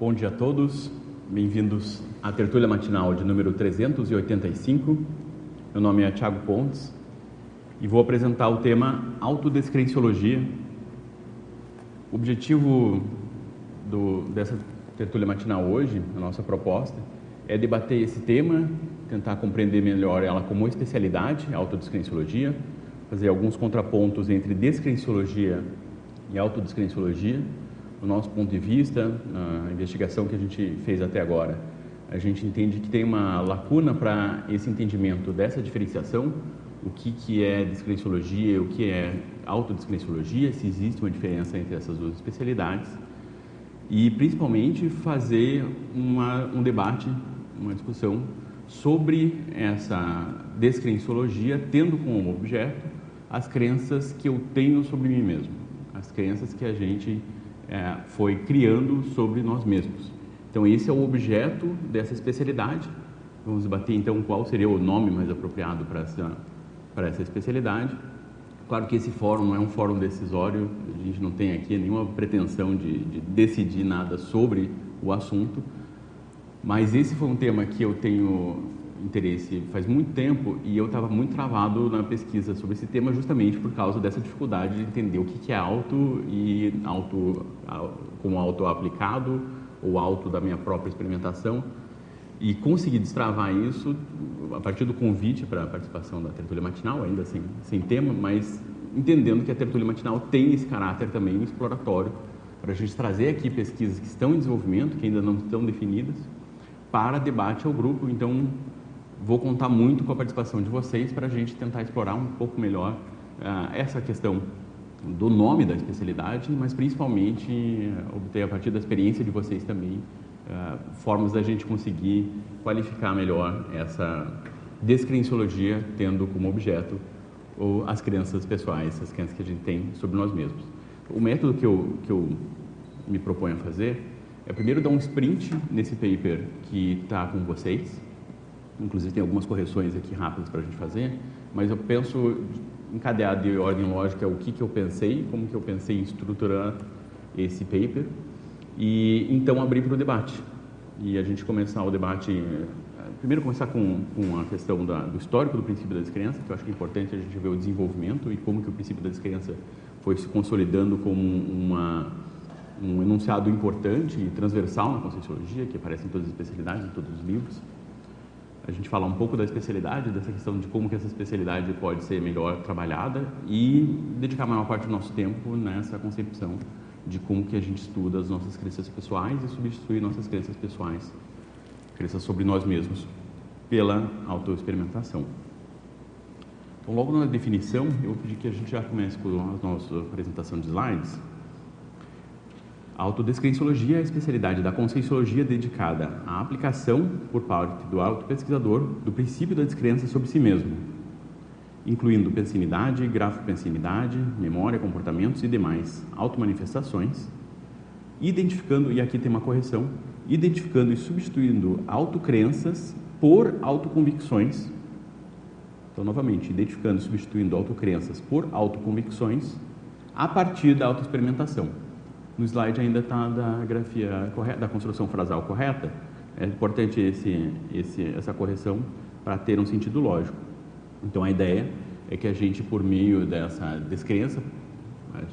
Bom dia a todos, bem-vindos à tertúlia matinal de número 385. Meu nome é Tiago Pontes e vou apresentar o tema autodescrenciologia. O objetivo do, dessa tertúlia matinal hoje, a nossa proposta, é debater esse tema, tentar compreender melhor ela como especialidade, a autodescrenciologia, fazer alguns contrapontos entre descrenciologia e autodescrenciologia, do nosso ponto de vista, na investigação que a gente fez até agora, a gente entende que tem uma lacuna para esse entendimento dessa diferenciação, o que, que é descrenciologia, o que é autodescrenciologia, se existe uma diferença entre essas duas especialidades, e principalmente fazer uma, um debate, uma discussão sobre essa descrenciologia, tendo como objeto as crenças que eu tenho sobre mim mesmo, as crenças que a gente é, foi criando sobre nós mesmos. Então, esse é o objeto dessa especialidade. Vamos debater então qual seria o nome mais apropriado para essa, para essa especialidade. Claro que esse fórum é um fórum decisório, a gente não tem aqui nenhuma pretensão de, de decidir nada sobre o assunto, mas esse foi um tema que eu tenho interesse faz muito tempo e eu estava muito travado na pesquisa sobre esse tema justamente por causa dessa dificuldade de entender o que é auto e auto como auto aplicado ou auto da minha própria experimentação e consegui destravar isso a partir do convite para a participação da tertúlia matinal, ainda sem, sem tema, mas entendendo que a tertúlia matinal tem esse caráter também exploratório para a gente trazer aqui pesquisas que estão em desenvolvimento, que ainda não estão definidas, para debate ao grupo. Então, vou contar muito com a participação de vocês para a gente tentar explorar um pouco melhor uh, essa questão do nome da especialidade, mas principalmente uh, obter a partir da experiência de vocês também uh, formas da gente conseguir qualificar melhor essa descrenciologia tendo como objeto ou as crenças pessoais, as crenças que a gente tem sobre nós mesmos. O método que eu, que eu me proponho a fazer é primeiro dar um sprint nesse paper que está com vocês, Inclusive tem algumas correções aqui rápidas para a gente fazer, mas eu penso encadeado de ordem lógica o que, que eu pensei, como que eu pensei em estruturar esse paper e então abrir para o debate. E a gente começar o debate, eh, primeiro começar com, com a questão da, do histórico do princípio da descrença, que eu acho que é importante a gente ver o desenvolvimento e como que o princípio da descrença foi se consolidando como uma, um enunciado importante e transversal na Conscienciologia, que aparece em todas as especialidades, em todos os livros a gente falar um pouco da especialidade, dessa questão de como que essa especialidade pode ser melhor trabalhada e dedicar a maior parte do nosso tempo nessa concepção de como que a gente estuda as nossas crenças pessoais e substituir nossas crenças pessoais, crenças sobre nós mesmos, pela autoexperimentação. Então, logo na definição, eu vou pedir que a gente já comece com a nossa apresentação de slides. A autodescrenciologia é a especialidade da conscienciologia dedicada à aplicação, por parte do autopesquisador, do princípio da descrença sobre si mesmo, incluindo pensinidade, grafopensinidade, memória, comportamentos e demais automanifestações, identificando, e aqui tem uma correção, identificando e substituindo autocrenças por autoconvicções. Então, novamente, identificando e substituindo autocrenças por autoconvicções a partir da autoexperimentação. No slide ainda está da grafia correta, da construção frasal correta. É importante esse, esse, essa correção para ter um sentido lógico. Então, a ideia é que a gente, por meio dessa descrença,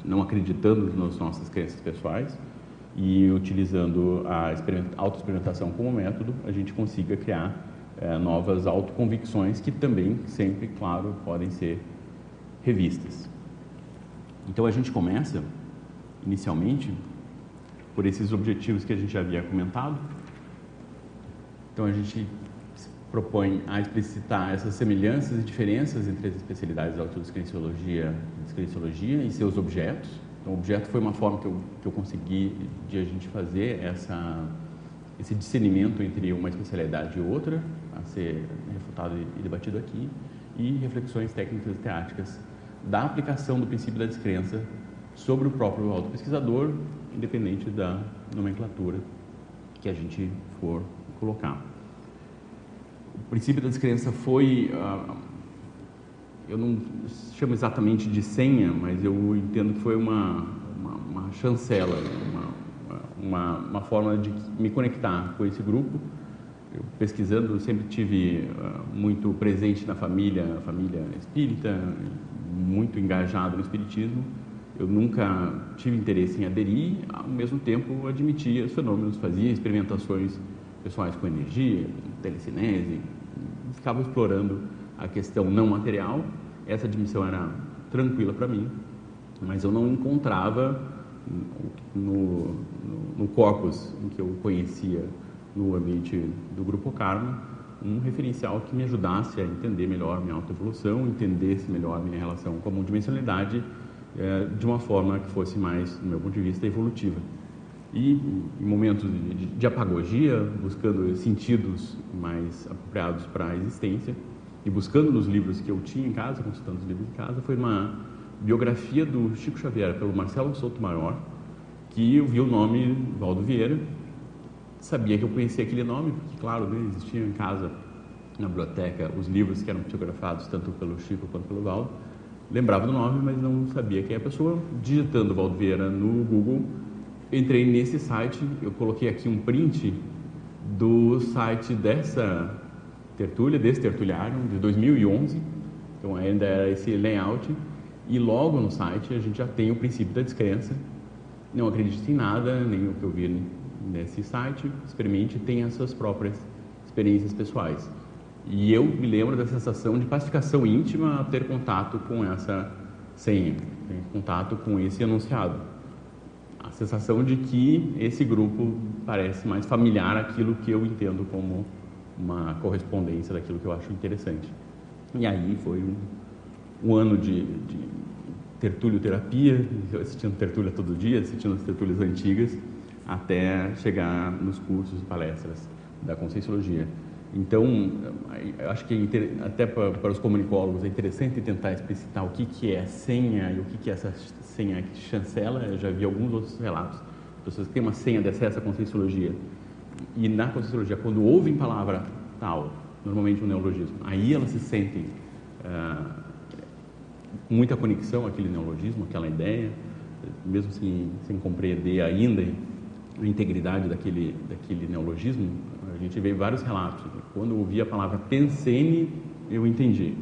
não acreditando nas nossas crenças pessoais e utilizando a autoexperimentação como método, a gente consiga criar é, novas autoconvicções que também, sempre, claro, podem ser revistas. Então, a gente começa inicialmente, por esses objetivos que a gente já havia comentado. Então a gente propõe a explicitar essas semelhanças e diferenças entre as especialidades da autodescrenciologia e descrenciologia e seus objetos. Então, o objeto foi uma forma que eu, que eu consegui de a gente fazer essa, esse discernimento entre uma especialidade e outra, a ser refutado e debatido aqui, e reflexões técnicas e teáticas da aplicação do princípio da descrença sobre o próprio autopesquisador, independente da nomenclatura que a gente for colocar. O princípio da descrença foi, uh, eu não chamo exatamente de senha, mas eu entendo que foi uma, uma, uma chancela, uma, um uma, uma forma de me conectar com esse grupo. Eu, pesquisando, sempre tive uh, muito presente na família, família espírita, muito engajado no espiritismo. Eu nunca tive interesse em aderir, ao mesmo tempo admitia os fenômenos, fazia experimentações pessoais com energia, telecinese, ficava explorando a questão não material. Essa admissão era tranquila para mim, mas eu não encontrava no, no, no corpus em que eu conhecia no ambiente do Grupo Karma um referencial que me ajudasse a entender melhor minha autoevolução, entendesse melhor minha relação com a multidimensionalidade é, de uma forma que fosse mais, do meu ponto de vista, evolutiva. E em momentos de, de apagogia, buscando sentidos mais apropriados para a existência e buscando nos livros que eu tinha em casa, consultando os livros em casa, foi uma biografia do Chico Xavier pelo Marcelo Souto Maior, que eu vi o nome Valdo Vieira, sabia que eu conhecia aquele nome, porque, claro, né, existiam em casa, na biblioteca, os livros que eram psicografados tanto pelo Chico quanto pelo Valdo. Lembrava do nome, mas não sabia quem é a pessoa. Digitando Valdo Vieira no Google, entrei nesse site, eu coloquei aqui um print do site dessa tertúlia, desse tertuliário, de 2011, então ainda era esse layout, e logo no site a gente já tem o princípio da descrença. Não acredite em nada, nem o que eu vi nesse site, experimente, tenha as suas próprias experiências pessoais. E eu me lembro da sensação de pacificação íntima a ter contato com essa senha, ter contato com esse enunciado. A sensação de que esse grupo parece mais familiar àquilo que eu entendo como uma correspondência daquilo que eu acho interessante. E aí foi um, um ano de, de tertúlio-terapia, assistindo tertúlia todo dia, assistindo as tertúlias antigas, até chegar nos cursos e palestras da Conscienciologia. Então, eu acho que é até para, os comunicólogos é interessante tentar explicitar o que, que é senha e o que, que é essa senha que chancela. Eu já vi alguns outros relatos. Pessoas que têm uma senha de acesso à Conscienciologia e na Conscienciologia, quando ouvem palavra tal, normalmente um neologismo, aí elas se sentem uh, muita conexão àquele neologismo, àquela ideia, mesmo sem, sem compreender ainda a integridade daquele, daquele neologismo, a gente vê vários relatos. Quando eu ouvi a palavra pensene, eu entendi.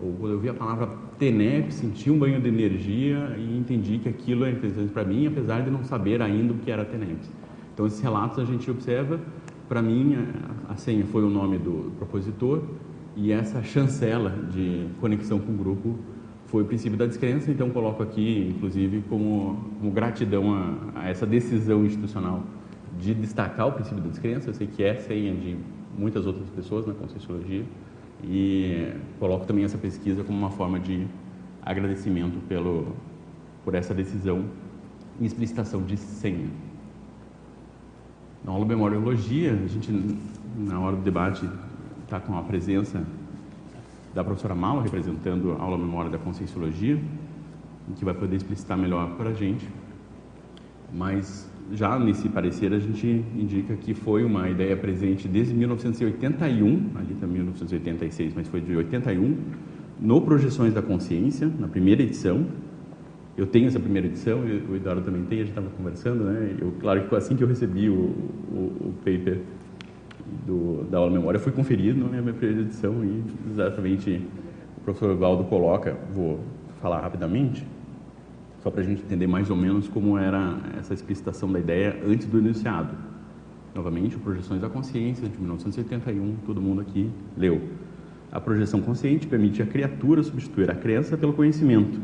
Ou quando eu ouvi a palavra tenep, senti um banho de energia e entendi que aquilo é interessante para mim, apesar de não saber ainda o que era tenep. Então, esses relatos a gente observa. Para mim, a senha foi o nome do propositor e essa chancela de conexão com o grupo foi o princípio da descrença, então coloco aqui, inclusive, como, como gratidão a, a, essa decisão institucional de destacar o princípio da descrença. Eu sei que é senha de muitas outras pessoas na Conscienciologia e coloco também essa pesquisa como uma forma de agradecimento pelo, por essa decisão e explicitação de senha. Na aula Memoriologia, a gente, na hora do debate, está com a presença da professora Mala, representando a aula memória da Conscienciologia, que vai poder explicitar melhor para a gente. Mas já nesse parecer a gente indica que foi uma ideia presente desde 1981, ali está 1986, mas foi de 81, no Projeções da Consciência, na primeira edição. Eu tenho essa primeira edição, o Eduardo também tem, a gente estava conversando, né? Eu, claro que assim que eu recebi o, o, o paper do, da aula memória, fui conferir na minha primeira edição e exatamente o professor Valdo coloca, vou falar rapidamente, só para a gente entender mais ou menos como era essa explicitação da ideia antes do enunciado. Novamente, Projeções da Consciência, de 1981, todo mundo aqui leu. A projeção consciente permite à criatura substituir a crença pelo conhecimento.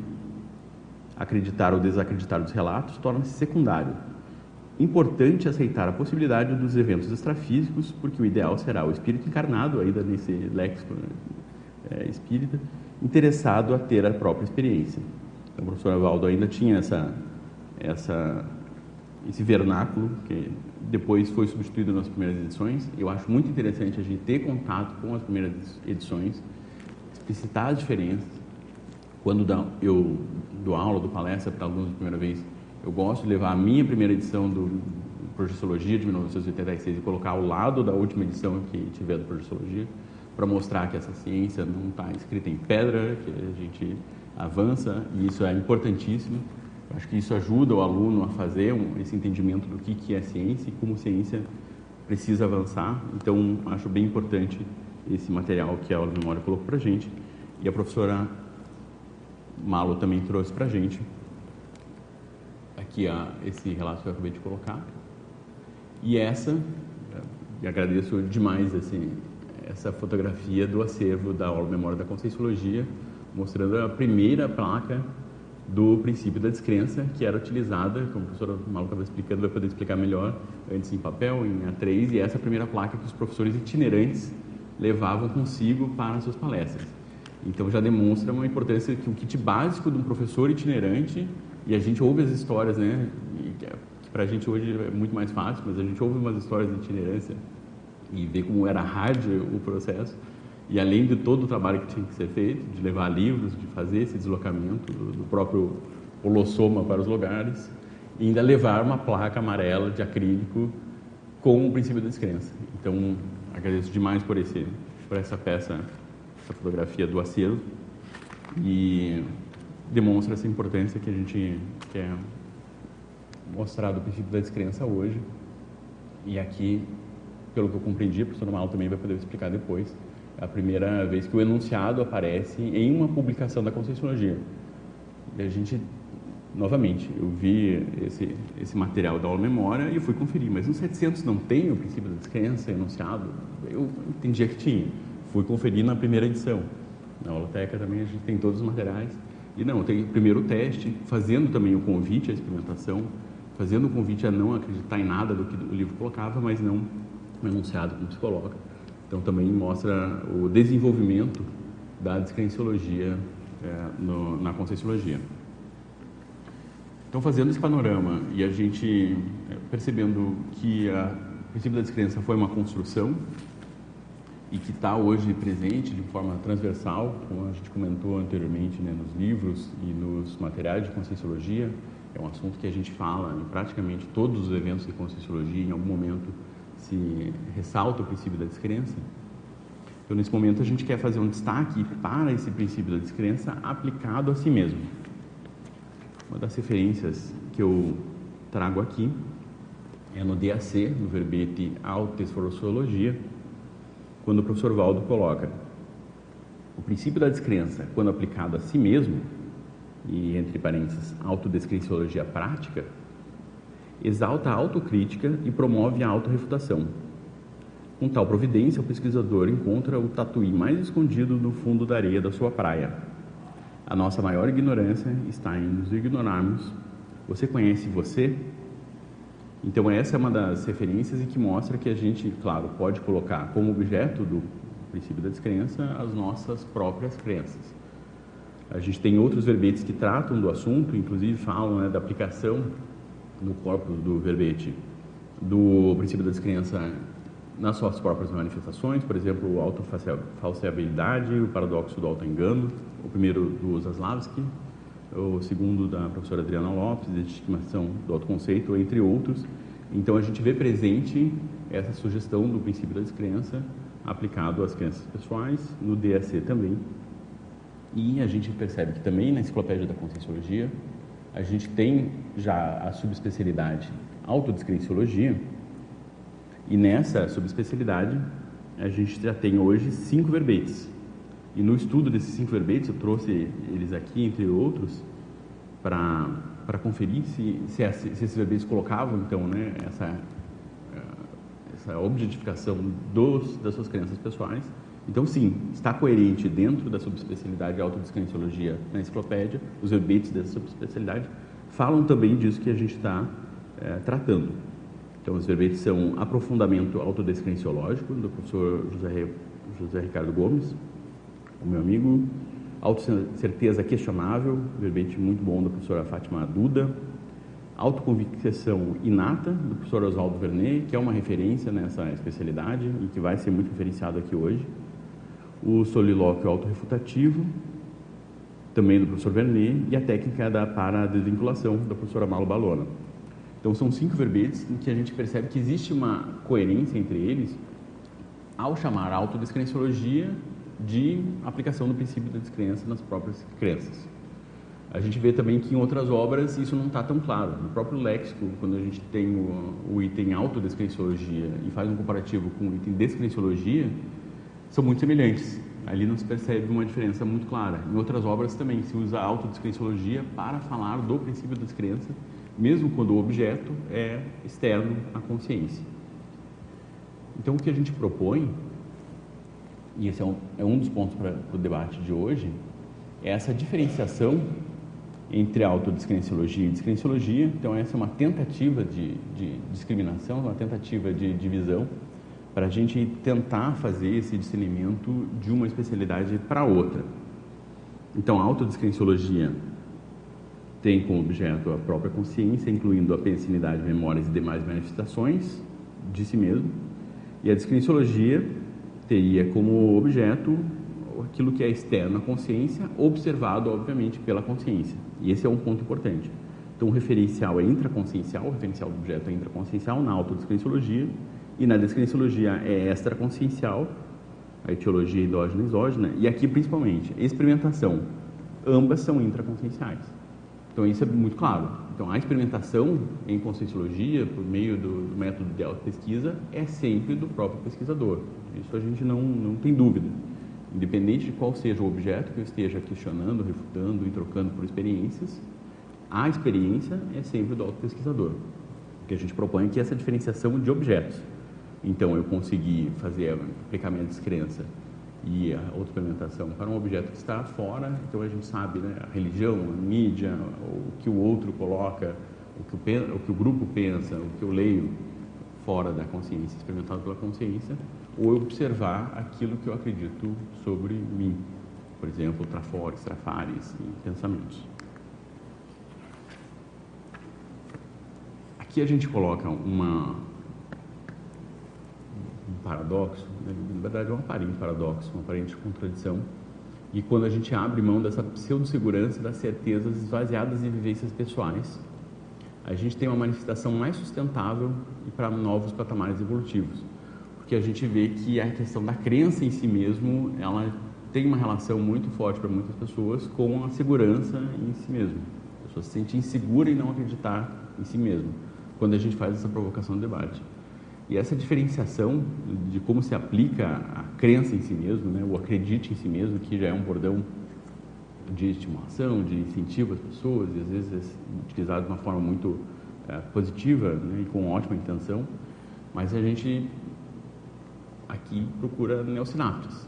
Acreditar ou desacreditar dos relatos torna-se secundário importante aceitar a possibilidade dos eventos extrafísicos, porque o ideal será o espírito encarnado, ainda nesse léxico é, espírita, interessado a ter a própria experiência. Então, o professor ainda tinha essa, essa, esse vernáculo, que depois foi substituído nas primeiras edições. Eu acho muito interessante a gente ter contato com as primeiras edições, explicitar as diferenças. Quando eu dou aula, dou palestra para alunos da primeira vez, eu gosto de levar a minha primeira edição do Projeciologia de 1986 e colocar ao lado da última edição que tiver do Projeciologia, para mostrar que essa ciência não está escrita em pedra, que a gente avança, e isso é importantíssimo. Acho que isso ajuda o aluno a fazer um, esse entendimento do que, que é ciência e como ciência precisa avançar. Então, acho bem importante esse material que a aula de memória colocou para a gente. E a professora Malo também trouxe para a gente aqui a, esse relato que eu acabei de colocar. E essa, e agradeço demais assim, essa fotografia do acervo da aula de memória da Conscienciologia, mostrando a primeira placa do princípio da descrença, que era utilizada, como o professor Malo estava explicando, vai poder explicar melhor, antes em papel, em A3, e essa é a primeira placa que os professores itinerantes levavam consigo para as suas palestras. Então já demonstra uma importância que o kit básico de um professor itinerante, e a gente ouve as histórias, né, que para a gente hoje é muito mais fácil, mas a gente ouve umas histórias de itinerância e vê como era hard o processo, e além de todo o trabalho que tinha que ser feito, de levar livros, de fazer esse deslocamento do, do próprio holossoma para os lugares, e ainda levar uma placa amarela de acrílico com o princípio da descrença. Então, agradeço demais por, esse, por essa peça, essa fotografia do acervo, e demonstra essa importância que a gente quer mostrar do princípio da descrença hoje. E aqui, pelo que eu compreendi, a professora Mal também vai poder explicar depois, a primeira vez que o enunciado aparece em uma publicação da Conscienciologia. E a gente, novamente, eu vi esse, esse material da aula memória e fui conferir, mas no 700 não tem o princípio da descrença enunciado? Eu entendia que tinha. Fui conferir na primeira edição. Na técnica também a gente tem todos os materiais. E não, tem primeiro o teste, fazendo também o convite à experimentação, fazendo o convite a não acreditar em nada do que o livro colocava, mas não enunciado como se coloca. Então também mostra o desenvolvimento da descrenciologia é, no, na conscienciologia. Então fazendo esse panorama e a gente é, percebendo que a, o princípio da descrença foi uma construção e que está hoje presente de forma transversal, como a gente comentou anteriormente né, nos livros e nos materiais de conscienciologia, é um assunto que a gente fala em praticamente todos os eventos de conscienciologia, em algum momento se ressalta o princípio da descrença. Então, nesse momento, a gente quer fazer um destaque para esse princípio da descrença aplicado a si mesmo. Uma das referências que eu trago aqui é no DAC, no verbete Autoesforçologia, quando o professor Valdo coloca o princípio da descrença, quando aplicado a si mesmo, e entre parênteses, autodescrenciologia prática, exalta a autocrítica e promove a autorrefutação. Com tal providência, o pesquisador encontra o tatuí mais escondido no fundo da areia da sua praia. A nossa maior ignorância está em nos ignorarmos. Você conhece você? Então, essa é uma das referências e que mostra que a gente, claro, pode colocar como objeto do princípio da descrença as nossas próprias crenças. A gente tem outros verbetes que tratam do assunto, inclusive falam né, da aplicação no corpus do verbete do princípio da descrença nas suas próprias manifestações, por exemplo, a autofalseabilidade, o paradoxo do autoengano, o primeiro do Zaslavski, o segundo da professora Adriana Lopes, de estimação do autoconceito, entre outros. Então, a gente vê presente essa sugestão do princípio da descrença aplicado às crenças pessoais, no DAC também. E a gente percebe que também na Enciclopédia da Conscienciologia, a gente tem já a subespecialidade autodescrenciologia, e nessa subespecialidade a gente já tem hoje cinco verbetes. E no estudo desses cinco verbetes, eu trouxe eles aqui, entre outros, para conferir se, se, se, esses verbetes colocavam, então, né, essa, essa objetificação dos, das suas crenças pessoais. Então, sim, está coerente dentro da subespecialidade de autodescrenciologia na enciclopédia, os verbetes dessa subespecialidade falam também disso que a gente está é, tratando. Então, os verbetes são aprofundamento autodescrenciológico, do professor José, José Ricardo Gomes, o meu amigo, autocerteza questionável, verbete muito bom da professora Fátima Duda, autoconvicção inata, do professor Oswaldo Vernet, que é uma referência nessa especialidade e que vai ser muito referenciado aqui hoje, o solilóquio autorrefutativo, também do professor Vernet, e a técnica da para-desvinculação, da professora Malo Balona. Então, são cinco verbetes em que a gente percebe que existe uma coerência entre eles ao chamar a autodescrenciologia de aplicação do princípio da descrença nas próprias crenças. A gente vê também que em outras obras isso não está tão claro. No próprio léxico, quando a gente tem o, o item autodescrenciologia e faz um comparativo com o item descrenciologia, são muito semelhantes. Ali não se percebe uma diferença muito clara. Em outras obras também se usa a autodescrenciologia para falar do princípio das crenças, mesmo quando o objeto é externo à consciência. Então, o que a gente propõe, e esse é um, é um dos pontos para o debate de hoje, é essa diferenciação entre autodescrenciologia e descrenciologia. Então, essa é uma tentativa de, de discriminação, uma tentativa de divisão, para a gente tentar fazer esse discernimento de uma especialidade para outra. Então, a autodescrenciologia tem como objeto a própria consciência, incluindo a pensinidade, memórias e demais manifestações de si mesmo. E a descrenciologia teria como objeto aquilo que é externo à consciência, observado, obviamente, pela consciência. E esse é um ponto importante. Então, o referencial é intraconsciencial, o referencial do objeto é intraconsciencial na autodescrenciologia, e na descrenciologia é extraconsciencial, a etiologia endógena e exógena, e aqui principalmente, experimentação. Ambas são intraconscienciais. Então, isso é muito claro. Então, a experimentação em conscienciologia, por meio do, do método de auto-pesquisa, é sempre do próprio pesquisador. Isso a gente não, não tem dúvida. Independente de qual seja o objeto que eu esteja questionando, refutando e trocando por experiências, a experiência é sempre do auto-pesquisador. O que a gente propõe aqui é essa diferenciação de objetos. Então, eu consegui fazer aplicar minha descrença e a outra experimentação para um objeto que está fora, então a gente sabe, né, a religião, a mídia, o que o outro coloca, o que o, o que o grupo pensa, o que eu leio fora da consciência, experimentado pela consciência, ou observar aquilo que eu acredito sobre mim, por exemplo, trafores, trafares e pensamentos. Aqui a gente coloca uma, um paradoxo, né? na verdade é um aparente paradoxo, uma aparente contradição, e quando a gente abre mão dessa pseudo-segurança das certezas esvaziadas em vivências pessoais, a gente tem uma manifestação mais sustentável e para novos patamares evolutivos porque a gente vê que a questão da crença em si mesmo, ela tem uma relação muito forte para muitas pessoas com a segurança em si mesmo. A pessoa se sente insegura em não acreditar em si mesmo, quando a gente faz essa provocação de debate. E essa diferenciação de como se aplica a crença em si mesmo, né, o acredite em si mesmo, que já é um bordão de estimulação, de incentivo às pessoas, e às vezes é utilizado de uma forma muito é, positiva né, e com ótima intenção, mas a gente aqui procura neosinapses.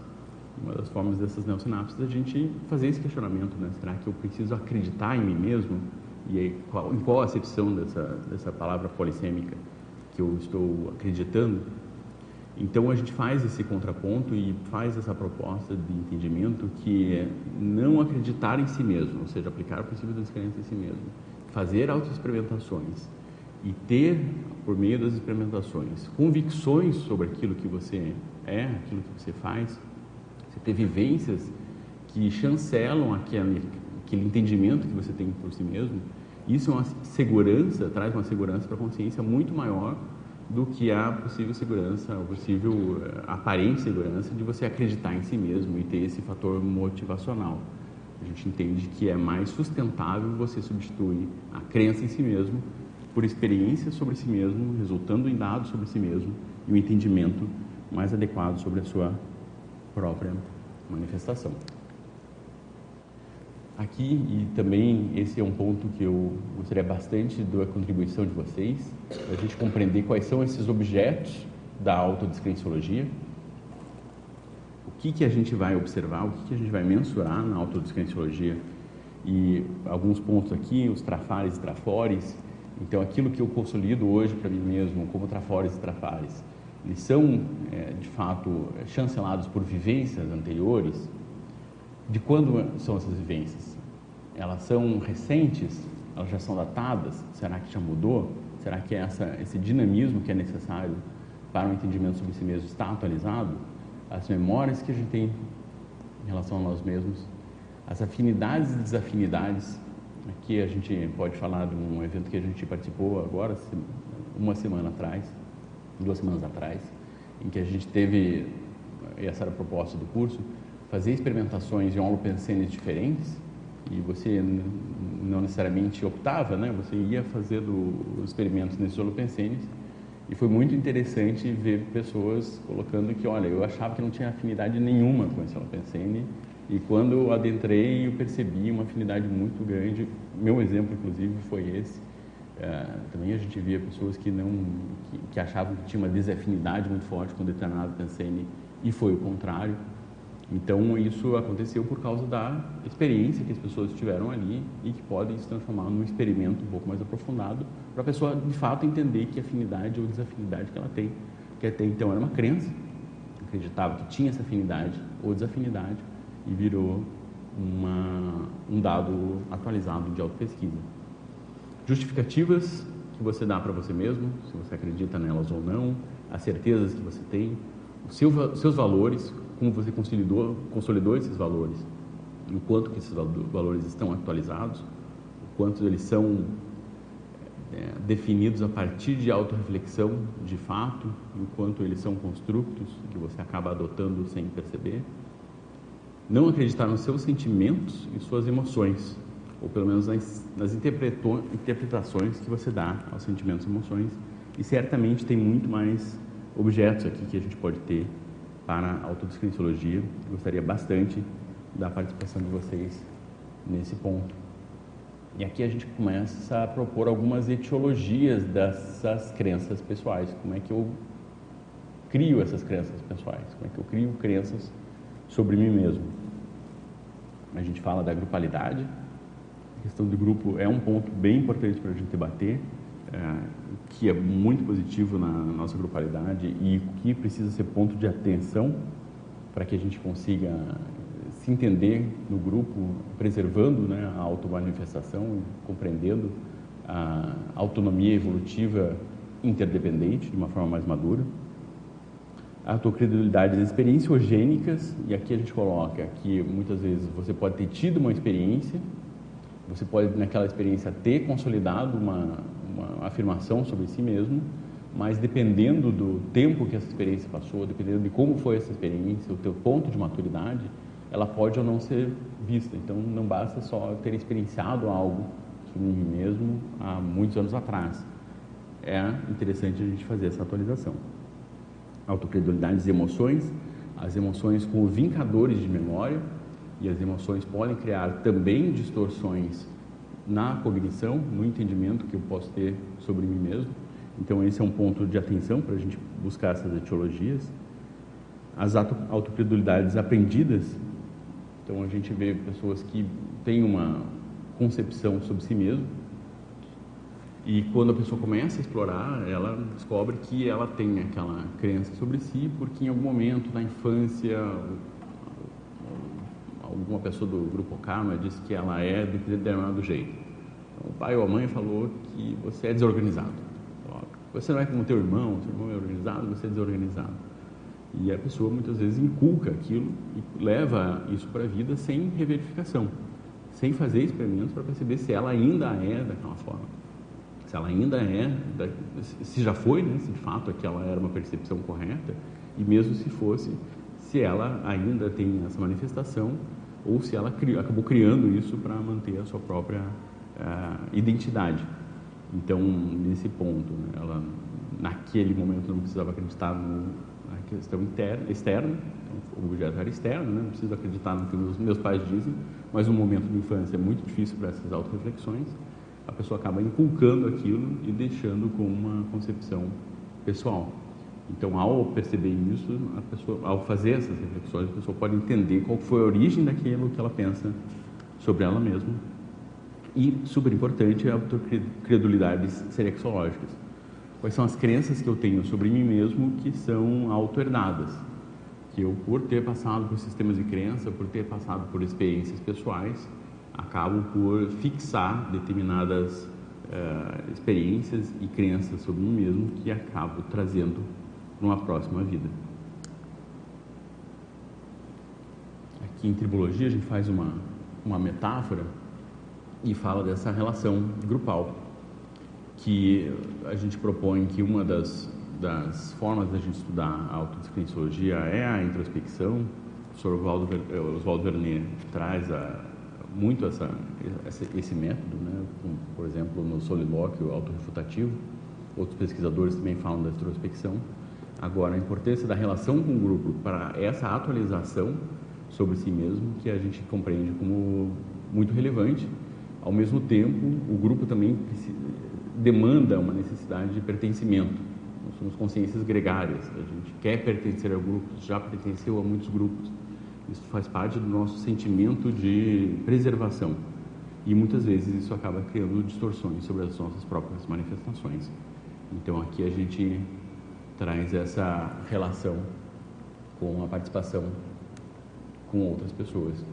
Uma das formas dessas neosinapses é a gente fazer esse questionamento, né? Será que eu preciso acreditar em mim mesmo? E aí, qual, em qual acepção dessa, dessa palavra polissêmica que eu estou acreditando? Então a gente faz esse contraponto e faz essa proposta de entendimento que é não acreditar em si mesmo, ou seja, aplicar o princípio da descrença em si mesmo, fazer autoexperimentações e ter, por meio das experimentações, convicções sobre aquilo que você é, aquilo que você faz, você ter vivências que chancelam aquele, aquele entendimento que você tem por si mesmo, isso é uma segurança, traz uma segurança para a consciência muito maior do que a possível segurança, a possível eh, aparente segurança de você acreditar em si mesmo e ter esse fator motivacional. A gente entende que é mais sustentável você substituir a crença em si mesmo por experiências sobre si mesmo, resultando em dados sobre si mesmo e um entendimento mais adequado sobre a sua própria manifestação. Aqui, e também esse é um ponto que eu gostaria bastante da contribuição de vocês, a gente compreender quais são esses objetos da autodescrenciologia, o que, que a gente vai observar, o que, que a gente vai mensurar na autodescrenciologia, e alguns pontos aqui, os trafares e trafores, então, aquilo que eu consolido hoje para mim mesmo, como trafores e trafares, eles são, é, de fato, chancelados por vivências anteriores. De quando são essas vivências? Elas são recentes? Elas já são datadas? Será que já mudou? Será que essa, esse dinamismo que é necessário para o um entendimento sobre si mesmo está atualizado? As memórias que a gente tem em relação a nós mesmos, as afinidades e desafinidades Aqui a gente pode falar de um evento que a gente participou agora, uma semana atrás, duas semanas atrás, em que a gente teve, essa era a proposta do curso, fazer experimentações em holopensenes diferentes e você não necessariamente optava, né? Você ia fazendo os experimentos nesses holopensenes e foi muito interessante ver pessoas colocando que, olha, eu achava que não tinha afinidade nenhuma com esse holopensene e quando eu adentrei eu percebi uma afinidade muito grande. Meu exemplo, inclusive, foi esse. Uh, também a gente via pessoas que não que, que, achavam que tinha uma desafinidade muito forte com determinado pensene e foi o contrário. Então, isso aconteceu por causa da experiência que as pessoas tiveram ali e que podem se transformar num experimento um pouco mais aprofundado para a pessoa, de fato, entender que afinidade ou desafinidade que ela tem. Que até então era uma crença, acreditava que tinha essa afinidade ou desafinidade e virou uma, um dado atualizado de autopesquisa. Justificativas que você dá para você mesmo, se você acredita nelas ou não, as certezas que você tem, os seu, seus valores, como você consolidou, consolidou esses valores, o quanto que esses valores estão atualizados, o quanto eles são é, definidos a partir de autorreflexão de fato, o quanto eles são constructos que você acaba adotando sem perceber. Não acreditar nos seus sentimentos e suas emoções, ou pelo menos nas, nas interpretações que você dá aos sentimentos e emoções. E certamente tem muito mais objetos aqui que a gente pode ter para a autodescriciologia. Gostaria bastante da participação de vocês nesse ponto. E aqui a gente começa a propor algumas etiologias dessas crenças pessoais. Como é que eu crio essas crenças pessoais? Como é que eu crio crenças sobre mim mesmo? A gente fala da grupalidade. A questão do grupo é um ponto bem importante para a gente debater é, que é muito positivo na nossa grupalidade e que precisa ser ponto de atenção para que a gente consiga se entender no grupo, preservando né, a automanifestação, compreendendo a autonomia evolutiva interdependente de uma forma mais madura. A autocredulidade das experienciogênicas, e aqui a gente coloca que muitas vezes você pode ter tido uma experiência, você pode naquela experiência ter consolidado uma, uma afirmação sobre si mesmo, mas dependendo do tempo que essa experiência passou, dependendo de como foi essa experiência, o teu ponto de maturidade, ela pode ou não ser vista. Então, não basta só ter experienciado algo sobre mim mesmo há muitos anos atrás. É interessante a gente fazer essa atualização. Autocredulidade das emoções, as emoções como vincadores de memória, e as emoções podem criar também distorções na cognição, no entendimento que eu posso ter sobre mim mesmo. Então, esse é um ponto de atenção para a gente buscar essas etiologias. As autocredulidades aprendidas. Então, a gente vê pessoas que têm uma concepção sobre si mesmo. E quando a pessoa começa a explorar, ela descobre que ela tem aquela crença sobre si, porque em algum momento na infância alguma pessoa do grupo Karma disse que ela é de determinado jeito. Então, o pai ou a mãe falou que você é desorganizado. Você não é como teu irmão, seu irmão é organizado, você é desorganizado. E a pessoa muitas vezes inculca aquilo e leva isso para a vida sem reverificação, sem fazer experimentos para perceber se ela ainda é daquela forma. Se ela ainda é, se já foi, né, se de fato aquela era uma percepção correta, e mesmo se fosse, se ela ainda tem essa manifestação ou se ela acabou criando isso para manter a sua própria uh, identidade. Então, nesse ponto, né, ela naquele momento não precisava acreditar no, na questão interna, externa, o objeto era externo, né, não preciso acreditar no que os meus pais dizem, mas no momento de infância é muito difícil para essas auto-reflexões, a pessoa acaba inculcando aquilo e deixando com uma concepção pessoal. Então, ao perceber isso, a pessoa, ao fazer essas reflexões, a pessoa pode entender qual foi a origem daquilo que ela pensa sobre ela mesma. E, super importante, a autocredulidades serexológicas. Quais são as crenças que eu tenho sobre mim mesmo que são auto-herdadas? Que eu, por ter passado por sistemas de crença, por ter passado por experiências pessoais, acabo por fixar determinadas uh, experiências e crenças sobre mim mesmo que acabo trazendo numa próxima vida. Aqui em tribologia a gente faz uma, uma metáfora e fala dessa relação grupal, que a gente propõe que uma das, das formas da gente estudar a autodescriciologia é a introspecção. O Sr. Oswaldo, Oswaldo Vernet traz a, muito essa, esse método, né? por exemplo, no solilóquio autorrefutativo. Outros pesquisadores também falam da introspecção. Agora, a importância da relação com o grupo para essa atualização sobre si mesmo, que a gente compreende como muito relevante. Ao mesmo tempo, o grupo também demanda uma necessidade de pertencimento. Nós somos consciências gregárias, a gente quer pertencer a grupos, já pertenceu a muitos grupos. Isso faz parte do nosso sentimento de preservação. E muitas vezes isso acaba criando distorções sobre as nossas próprias manifestações. Então aqui a gente traz essa relação com a participação com outras pessoas.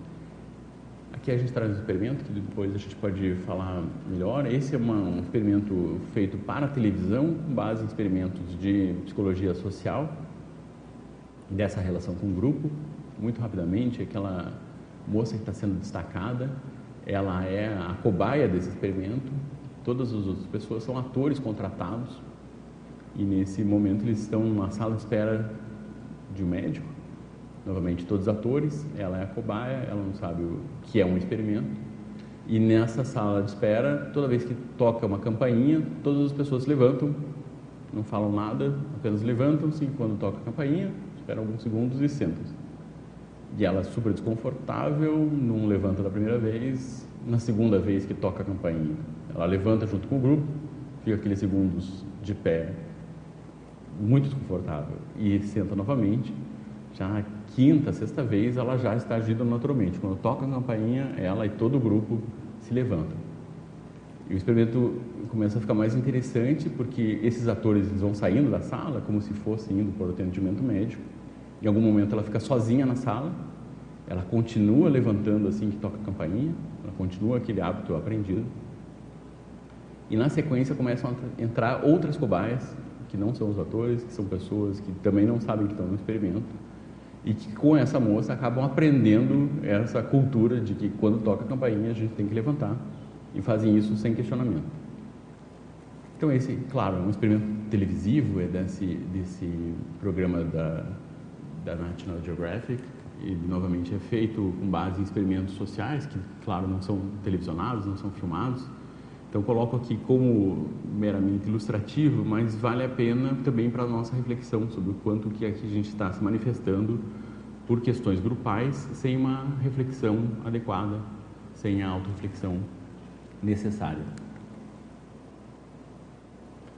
Aqui a gente traz um experimento que depois a gente pode falar melhor. Esse é uma, um experimento feito para televisão, com base em experimentos de psicologia social, dessa relação com o grupo. Muito rapidamente, aquela moça que está sendo destacada, ela é a cobaia desse experimento. Todas as outras pessoas são atores contratados e nesse momento eles estão numa sala de espera de um médico novamente todos atores, ela é a cobaia, ela não sabe o que é um experimento. E nessa sala de espera, toda vez que toca uma campainha, todas as pessoas se levantam, não falam nada, apenas levantam-se quando toca a campainha, esperam alguns segundos e sentam-se. E ela é super desconfortável, não levanta da primeira vez, na segunda vez que toca a campainha, ela levanta junto com o grupo, fica aqueles segundos de pé, muito desconfortável, e senta novamente já quinta, sexta vez, ela já está agindo naturalmente. Quando toca a campainha, ela e todo o grupo se levantam. E o experimento começa a ficar mais interessante porque esses atores eles vão saindo da sala como se fossem indo para o atendimento médico. Em algum momento ela fica sozinha na sala, ela continua levantando assim que toca a campainha, ela continua aquele hábito aprendido. E na sequência começam a entrar outras cobaias, que não são os atores, que são pessoas que também não sabem que estão no experimento e que com essa moça acabam aprendendo essa cultura de que quando toca a campainha a gente tem que levantar e fazem isso sem questionamento. Então esse, claro, é um experimento televisivo, é desse, desse programa da, da National Geographic e novamente é feito com base em experimentos sociais que, claro, não são televisionados, não são filmados. Então coloco aqui como meramente ilustrativo, mas vale a pena também para a nossa reflexão sobre o quanto que aqui a gente está se manifestando por questões grupais sem uma reflexão adequada, sem a autorreflexão necessária.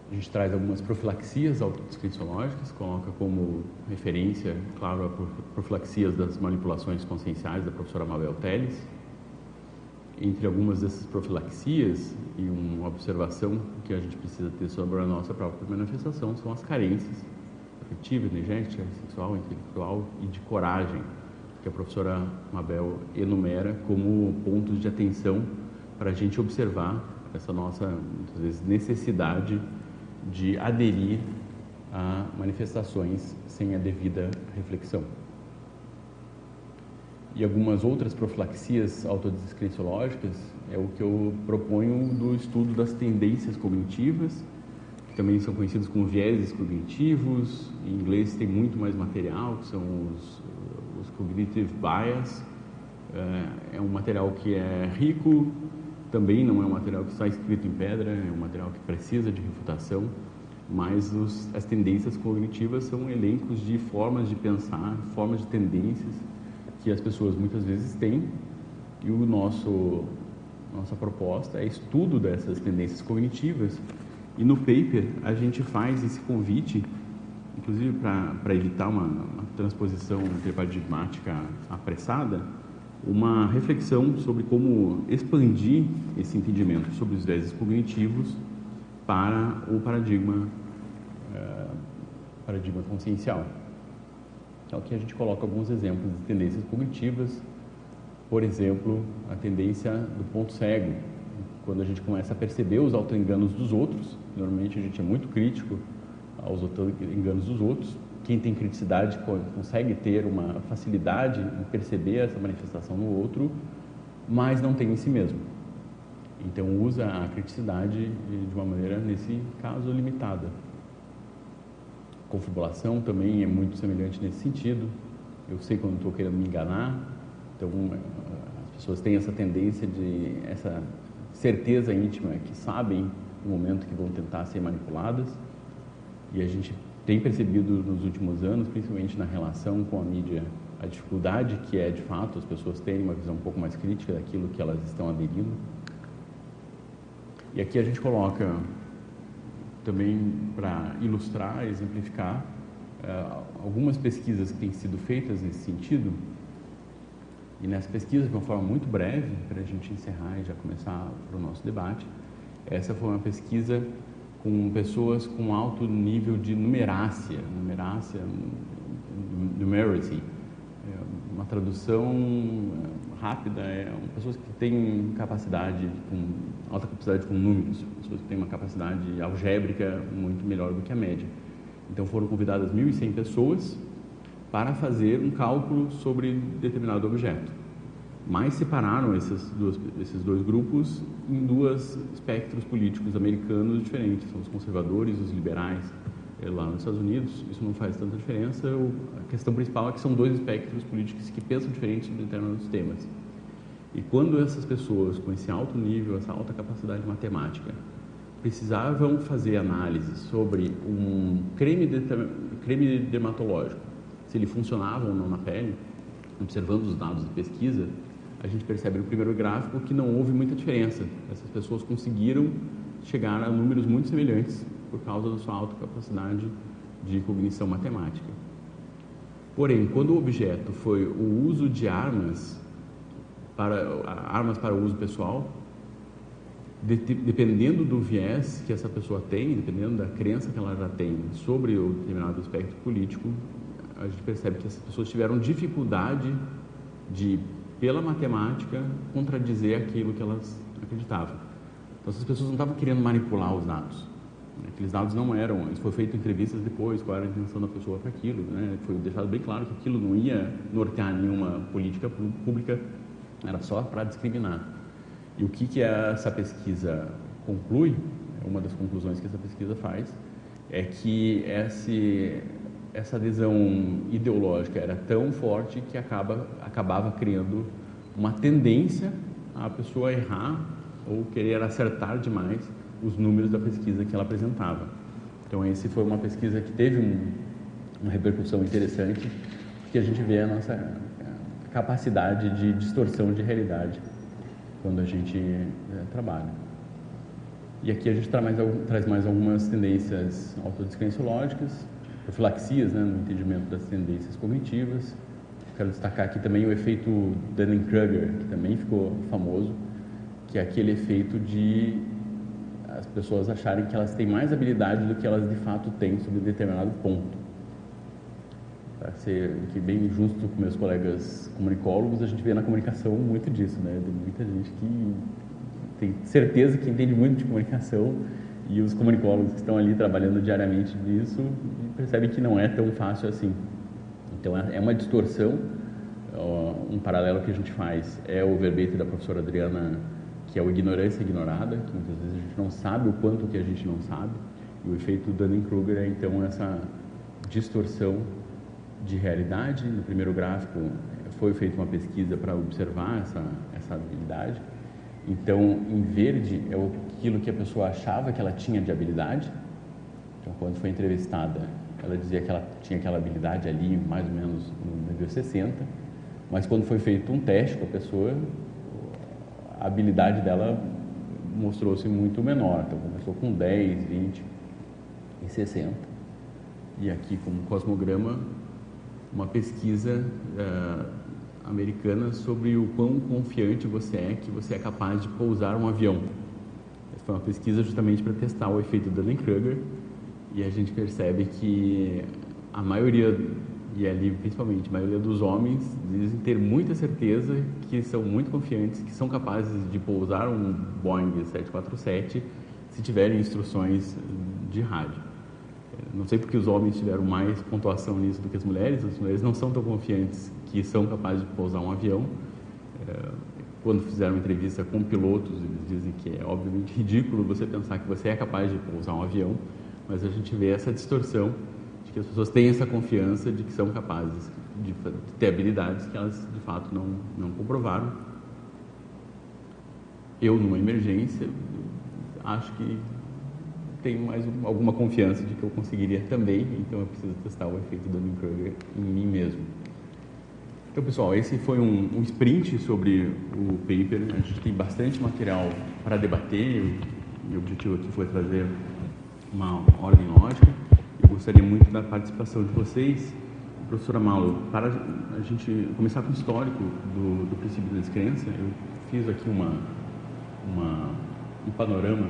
A gente traz algumas profilaxias autodescripciológicas, coloca como referência, claro, a profilaxias das manipulações conscienciais da professora Mabel Teles, entre algumas dessas profilaxias e uma observação que a gente precisa ter sobre a nossa própria manifestação são as carências afetiva, energética, sexual, intelectual e de coragem, que a professora Mabel enumera como pontos de atenção para a gente observar essa nossa, muitas vezes, necessidade de aderir a manifestações sem a devida reflexão e algumas outras profilaxias autodescriciológicas é o que eu proponho do estudo das tendências cognitivas, que também são conhecidos como vieses cognitivos. Em inglês tem muito mais material, que são os, os cognitive bias. É, é um material que é rico, também não é um material que está escrito em pedra, é um material que precisa de refutação, mas os, as tendências cognitivas são elencos de formas de pensar, formas de tendências que as pessoas muitas vezes têm e o nosso nossa proposta é estudo dessas tendências cognitivas. E no paper a gente faz esse convite inclusive para evitar uma, uma transposição paradigmática apressada uma reflexão sobre como expandir esse entendimento sobre os viéses cognitivos para o paradigma uh, paradigma consciencial então, aqui a gente coloca alguns exemplos de tendências cognitivas, por exemplo, a tendência do ponto cego, quando a gente começa a perceber os autoenganos dos outros, normalmente a gente é muito crítico aos autoenganos dos outros, quem tem criticidade consegue ter uma facilidade em perceber essa manifestação no outro, mas não tem em si mesmo. Então usa a criticidade de uma maneira, nesse caso, limitada confabulação também é muito semelhante nesse sentido. Eu sei quando estou querendo me enganar, então as pessoas têm essa tendência de essa certeza íntima que sabem no momento que vão tentar ser manipuladas e a gente tem percebido nos últimos anos, principalmente na relação com a mídia, a dificuldade que é de fato as pessoas terem uma visão um pouco mais crítica daquilo que elas estão aderindo. E aqui a gente coloca também para ilustrar, exemplificar uh, algumas pesquisas que têm sido feitas nesse sentido. E nessa pesquisa, de uma forma muito breve, para a gente encerrar e já começar o nosso debate, essa foi uma pesquisa com pessoas com alto nível de numerácia, numerácia, numeracy. É uma tradução rápida é pessoas que têm capacidade, com alta capacidade com números, pessoas que têm uma capacidade algébrica muito melhor do que a média. Então foram convidadas 1.100 pessoas para fazer um cálculo sobre determinado objeto. Mas separaram esses dois, esses dois grupos em dois espectros políticos americanos diferentes, são os conservadores e os liberais lá nos Estados Unidos. Isso não faz tanta diferença. A questão principal é que são dois espectros políticos que pensam diferente sobre determinados temas. E quando essas pessoas com esse alto nível, essa alta capacidade matemática, precisavam fazer análise sobre um creme, de, creme dermatológico, se ele funcionava ou não na pele, observando os dados de pesquisa, a gente percebe no primeiro gráfico que não houve muita diferença. Essas pessoas conseguiram chegar a números muito semelhantes por causa da sua alta capacidade de cognição matemática. Porém, quando o objeto foi o uso de armas para armas para uso pessoal, de, dependendo do viés que essa pessoa tem, dependendo da crença que ela já tem sobre o determinado aspecto político, a gente percebe que essas pessoas tiveram dificuldade de, pela matemática, contradizer aquilo que elas acreditavam. Então, essas pessoas não estavam querendo manipular os dados. Aqueles dados não eram, isso foi feito entrevistas depois, qual era a intenção da pessoa para aquilo. Né? Foi deixado bem claro que aquilo não ia nortear nenhuma política pública, era só para discriminar. E o que, que essa pesquisa conclui, uma das conclusões que essa pesquisa faz, é que esse, essa adesão ideológica era tão forte que acaba, acabava criando uma tendência a pessoa errar ou querer acertar demais os números da pesquisa que ela apresentava. Então, esse foi uma pesquisa que teve um, uma repercussão interessante, porque a gente vê a nossa capacidade de distorção de realidade quando a gente é, trabalha. E aqui a gente traz mais, traz mais algumas tendências autodescrenciológicas, profilaxias né, no entendimento das tendências cognitivas. Quero destacar aqui também o efeito Dunning-Kruger, que também ficou famoso, que é aquele efeito de as pessoas acharem que elas têm mais habilidade do que elas de fato têm sobre determinado ponto para ser aqui bem justo com meus colegas comunicólogos, a gente vê na comunicação muito disso, né? Tem muita gente que tem certeza que entende muito de comunicação e os comunicólogos que estão ali trabalhando diariamente nisso percebem que não é tão fácil assim. Então é, é uma distorção. Um paralelo que a gente faz é o verbete da professora Adriana, que é o ignorância ignorada, que muitas vezes a gente não sabe o quanto que a gente não sabe. E o efeito Dunning-Kruger é então essa distorção de realidade. No primeiro gráfico foi feita uma pesquisa para observar essa, essa habilidade. Então, em verde é aquilo que a pessoa achava que ela tinha de habilidade. Então, quando foi entrevistada, ela dizia que ela tinha aquela habilidade ali, mais ou menos no nível 60. Mas quando foi feito um teste com a pessoa, habilidade dela mostrou-se muito menor. Então, começou com 10, 20 e 60. E aqui, como cosmograma, uma pesquisa uh, americana sobre o quão confiante você é que você é capaz de pousar um avião. Essa foi uma pesquisa justamente para testar o efeito Dunning-Kruger e a gente percebe que a maioria e ali principalmente a maioria dos homens dizem ter muita certeza que são muito confiantes, que são capazes de pousar um Boeing 747 se tiverem instruções de rádio. Não sei porque os homens tiveram mais pontuação nisso do que as mulheres. As mulheres não são tão confiantes que são capazes de pousar um avião. É, quando fizeram entrevista com pilotos, eles dizem que é obviamente ridículo você pensar que você é capaz de pousar um avião, mas a gente vê essa distorção de que as pessoas têm essa confiança de que são capazes de, ter habilidades que elas de fato não, não comprovaram. eu, numa emergência, acho que tenho mais alguma confiança de que eu conseguiria também, então eu preciso testar o efeito Dunning-Kruger em mim mesmo. Então, pessoal, esse foi um, um, sprint sobre o paper. A gente tem bastante material para debater. O objetivo aqui foi trazer uma ordem lógica. Eu gostaria muito da participação de vocês. Professora Malo, para a gente começar com o histórico do, do princípio da descrença, eu fiz aqui uma, uma, um panorama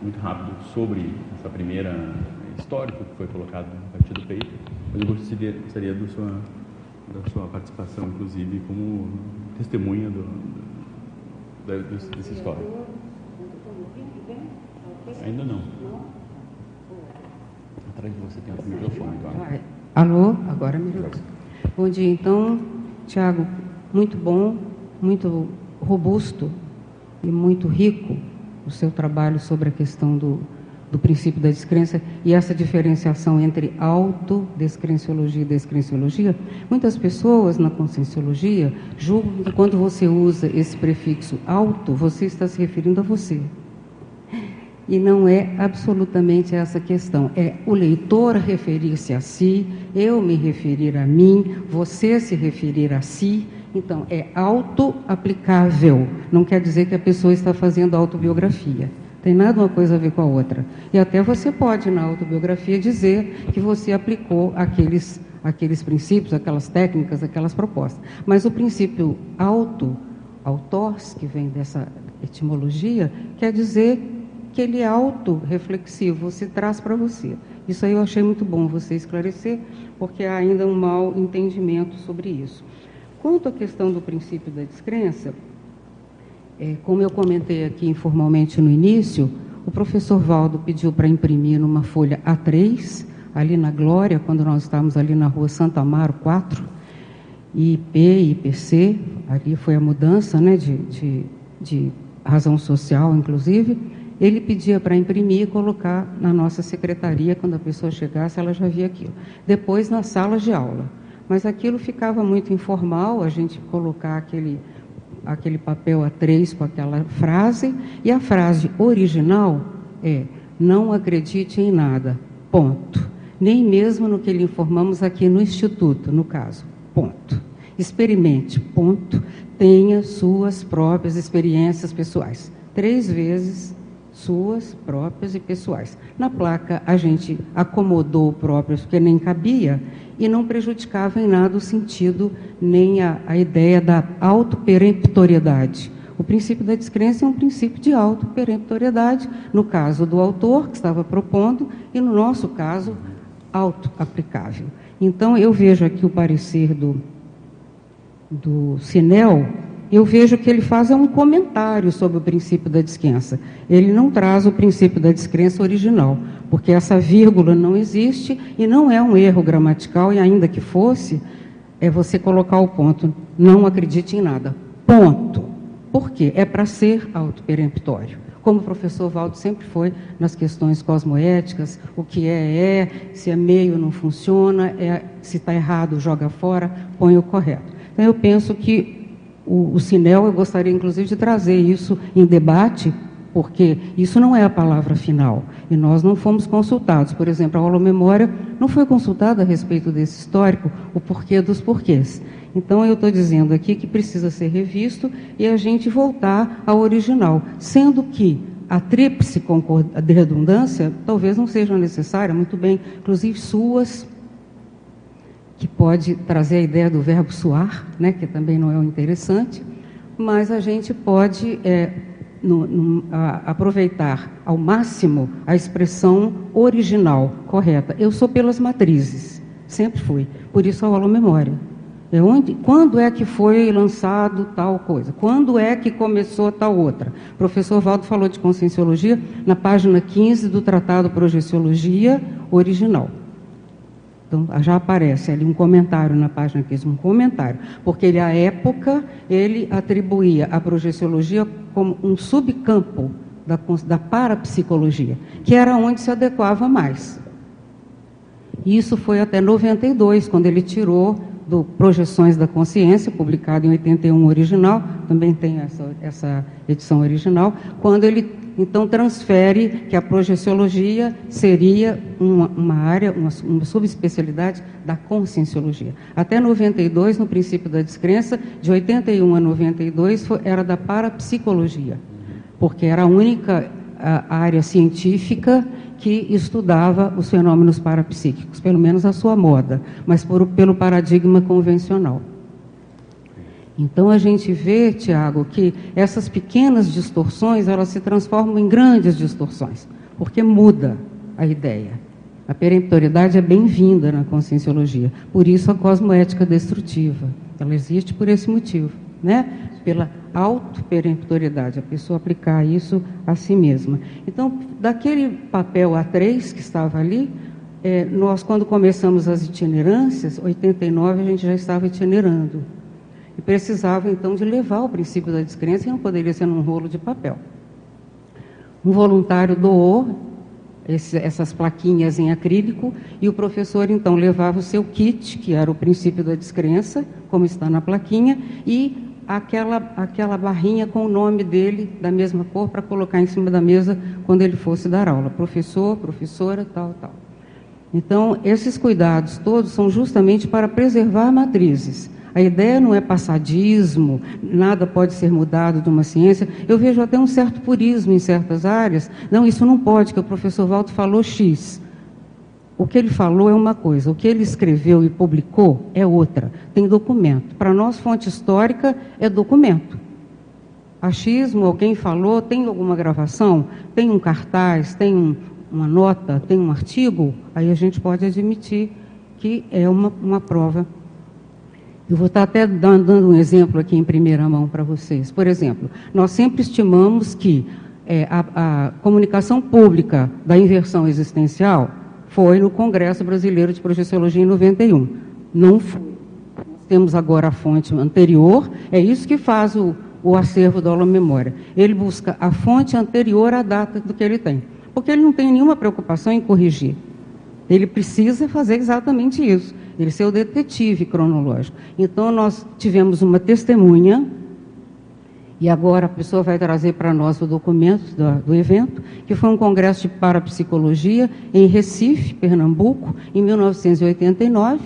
muito rápido sobre essa primeira histórico que foi colocado a partir do paper, mas eu gostaria, gostaria do sua, da sua participação, inclusive, como testemunha do, do, desse, desse histórico. Ainda não. Atrás de você tem outro microfone, claro. Alô, agora melhorou. Bom dia, então, Tiago, muito bom, muito robusto e muito rico o seu trabalho sobre a questão do, do princípio da descrença e essa diferenciação entre autodescrenciologia e descrenciologia. Muitas pessoas na conscienciologia julgam que quando você usa esse prefixo auto, você está se referindo a você. E não é absolutamente essa questão. É o leitor referir-se a si, eu me referir a mim, você se referir a si. Então, é auto-aplicável. Não quer dizer que a pessoa está fazendo autobiografia. Tem nada uma coisa a ver com a outra. E até você pode, na autobiografia, dizer que você aplicou aqueles, aqueles princípios, aquelas técnicas, aquelas propostas. Mas o princípio auto, autors, que vem dessa etimologia, quer dizer que ele é auto-reflexivo, se traz para você. Isso aí eu achei muito bom você esclarecer, porque há ainda um mau entendimento sobre isso. Quanto à questão do princípio da descrença, é, como eu comentei aqui informalmente no início, o professor Valdo pediu para imprimir numa folha A3, ali na Glória, quando nós estávamos ali na rua Santa Amaro 4, IP, IPC, ali foi a mudança né, de, de, de razão social, inclusive, ele pedia para imprimir e colocar na nossa secretaria, quando a pessoa chegasse, ela já via aquilo. Depois, na sala de aula mas aquilo ficava muito informal, a gente colocar aquele, aquele papel A3 com aquela frase, e a frase original é: não acredite em nada, ponto. Nem mesmo no que lhe informamos aqui no Instituto, no caso, ponto. Experimente, ponto. Tenha suas próprias experiências pessoais. Três vezes suas próprias e pessoais. Na placa, a gente acomodou próprias, porque nem cabia, e não prejudicava em nada o sentido nem a, a ideia da autoperemptoriedade. O princípio da descrença é um princípio de autoperemptoriedade, no caso do autor, que estava propondo, e no nosso caso, auto-aplicável. Então, eu vejo aqui o parecer do, do Sinel, eu vejo que ele faz um comentário sobre o princípio da descrença. Ele não traz o princípio da descrença original, porque essa vírgula não existe e não é um erro gramatical, e ainda que fosse, é você colocar o ponto. Não acredite em nada. Ponto. Por quê? É para ser autoperemptório. Como o professor Valdo sempre foi nas questões cosmoéticas, o que é, é, se é meio não funciona, é, se está errado, joga fora, põe o correto. Então, eu penso que o, o Sinel, eu gostaria inclusive de trazer isso em debate, porque isso não é a palavra final. E nós não fomos consultados. Por exemplo, a aula memória não foi consultada a respeito desse histórico, o porquê dos porquês. Então, eu estou dizendo aqui que precisa ser revisto e a gente voltar ao original, sendo que a tríplice de redundância talvez não seja necessária, muito bem, inclusive suas que pode trazer a ideia do verbo suar, né, que também não é um interessante, mas a gente pode é, no, no, a, aproveitar ao máximo a expressão original, correta. Eu sou pelas matrizes, sempre fui, por isso a aula memória. É onde, quando é que foi lançado tal coisa? Quando é que começou tal outra? O professor Valdo falou de conscienciologia na página 15 do Tratado Projeciologia original. Então, já aparece ali um comentário na página 15, um comentário, porque ele, à época, ele atribuía a projeciologia como um subcampo da, da parapsicologia, que era onde se adequava mais. Isso foi até 92, quando ele tirou do Projeções da Consciência, publicado em 81 original, também tem essa, essa edição original, quando ele então transfere que a projeciologia seria uma, uma área, uma, uma, subespecialidade da conscienciologia. Até 92, no princípio da descrença, de 81 a 92, foi, era da parapsicologia, porque era a única a, área científica que estudava os fenômenos parapsíquicos, pelo menos a sua moda, mas por, pelo paradigma convencional. Então a gente vê, Tiago, que essas pequenas distorções elas se transformam em grandes distorções, porque muda a ideia. A peremptoriedade é bem-vinda na conscienciologia. Por isso a cosmoética destrutiva. Ela existe por esse motivo, né? Pela auto-peremptoriedade, a pessoa aplicar isso a si mesma. Então, daquele papel A3 que estava ali, é, nós, quando começamos as itinerâncias, 89 a gente já estava itinerando. E precisava, então, de levar o princípio da descrença, e não poderia ser num rolo de papel. Um voluntário doou esse, essas plaquinhas em acrílico e o professor, então, levava o seu kit, que era o princípio da descrença, como está na plaquinha, e aquela, aquela barrinha com o nome dele, da mesma cor, para colocar em cima da mesa quando ele fosse dar aula. Professor, professora, tal, tal. Então, esses cuidados todos são justamente para preservar matrizes. A ideia não é passadismo, nada pode ser mudado de uma ciência. Eu vejo até um certo purismo em certas áreas. Não, isso não pode, que o professor Walter falou X. O que ele falou é uma coisa, o que ele escreveu e publicou é outra. Tem documento. Para nós, fonte histórica é documento. Achismo, alguém falou, tem alguma gravação, tem um cartaz, tem um, uma nota, tem um artigo, aí a gente pode admitir que é uma, uma prova eu vou estar até dando um exemplo aqui em primeira mão para vocês. Por exemplo, nós sempre estimamos que é, a, a, comunicação pública da inversão existencial foi no Congresso Brasileiro de Projeciologia em 91. Não foi. Temos agora a fonte anterior, é isso que faz o, o acervo da aula memória. Ele busca a fonte anterior à data do que ele tem, porque ele não tem nenhuma preocupação em corrigir. Ele precisa fazer exatamente isso ele ser o detetive cronológico. Então, nós tivemos uma testemunha, e agora a pessoa vai trazer para nós o documento do, do, evento, que foi um congresso de parapsicologia em Recife, Pernambuco, em 1989.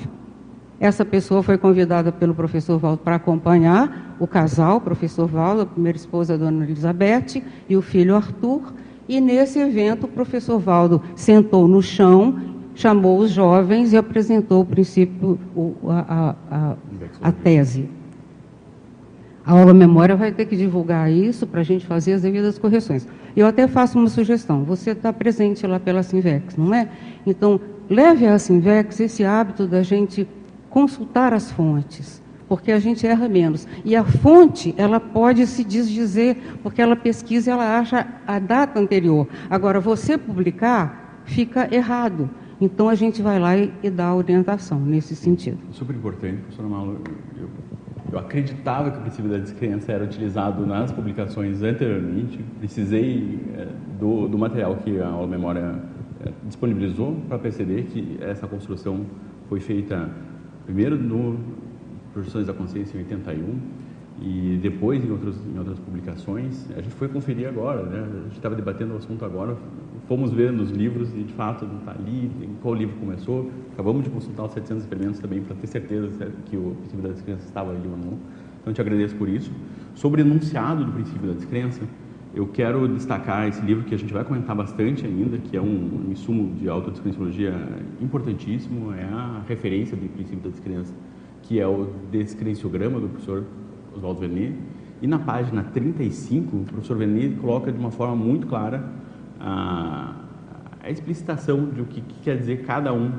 Essa pessoa foi convidada pelo professor Valdo para acompanhar o casal, o professor Valdo, a primeira esposa, a dona Elizabeth, e o filho Arthur. E nesse evento, o professor Valdo sentou no chão chamou os jovens e apresentou o princípio, a, a, a, a tese. A aula memória vai ter que divulgar isso para a gente fazer as devidas correções. Eu até faço uma sugestão. Você está presente lá pela Sinvex, não é? Então, leve à Sinvex esse hábito da gente consultar as fontes, porque a gente erra menos. E a fonte, ela pode se desdizer, porque ela pesquisa e ela acha a data anterior. Agora, você publicar, fica errado. Então a gente vai lá e, e dá a orientação nesse sentido. Super importante, professora Malu. Eu, eu acreditava que o princípio da descrença era utilizado nas publicações anteriormente. Precisei é, do, do, material que a aula memória é, disponibilizou para perceber que essa construção foi feita primeiro no Projeções da Consciência em 81 e depois em, outros, em outras publicações. A gente foi conferir agora, né? a gente estava debatendo o assunto agora, fomos ver nos livros e de fato não está ali, qual livro começou. Acabamos de consultar os 700 experimentos também para ter certeza que o princípio da descrença estava ali ou não. Então te agradeço por isso. Sobre o enunciado do princípio da descrença, eu quero destacar esse livro que a gente vai comentar bastante ainda, que é um, um insumo de autodescrenciologia importantíssimo, é a referência do princípio da descrença, que é o descrenciograma do professor Oswaldo Vernier. E na página 35, o professor Vernier coloca de uma forma muito clara a, a explicitação de o que, que, quer dizer cada um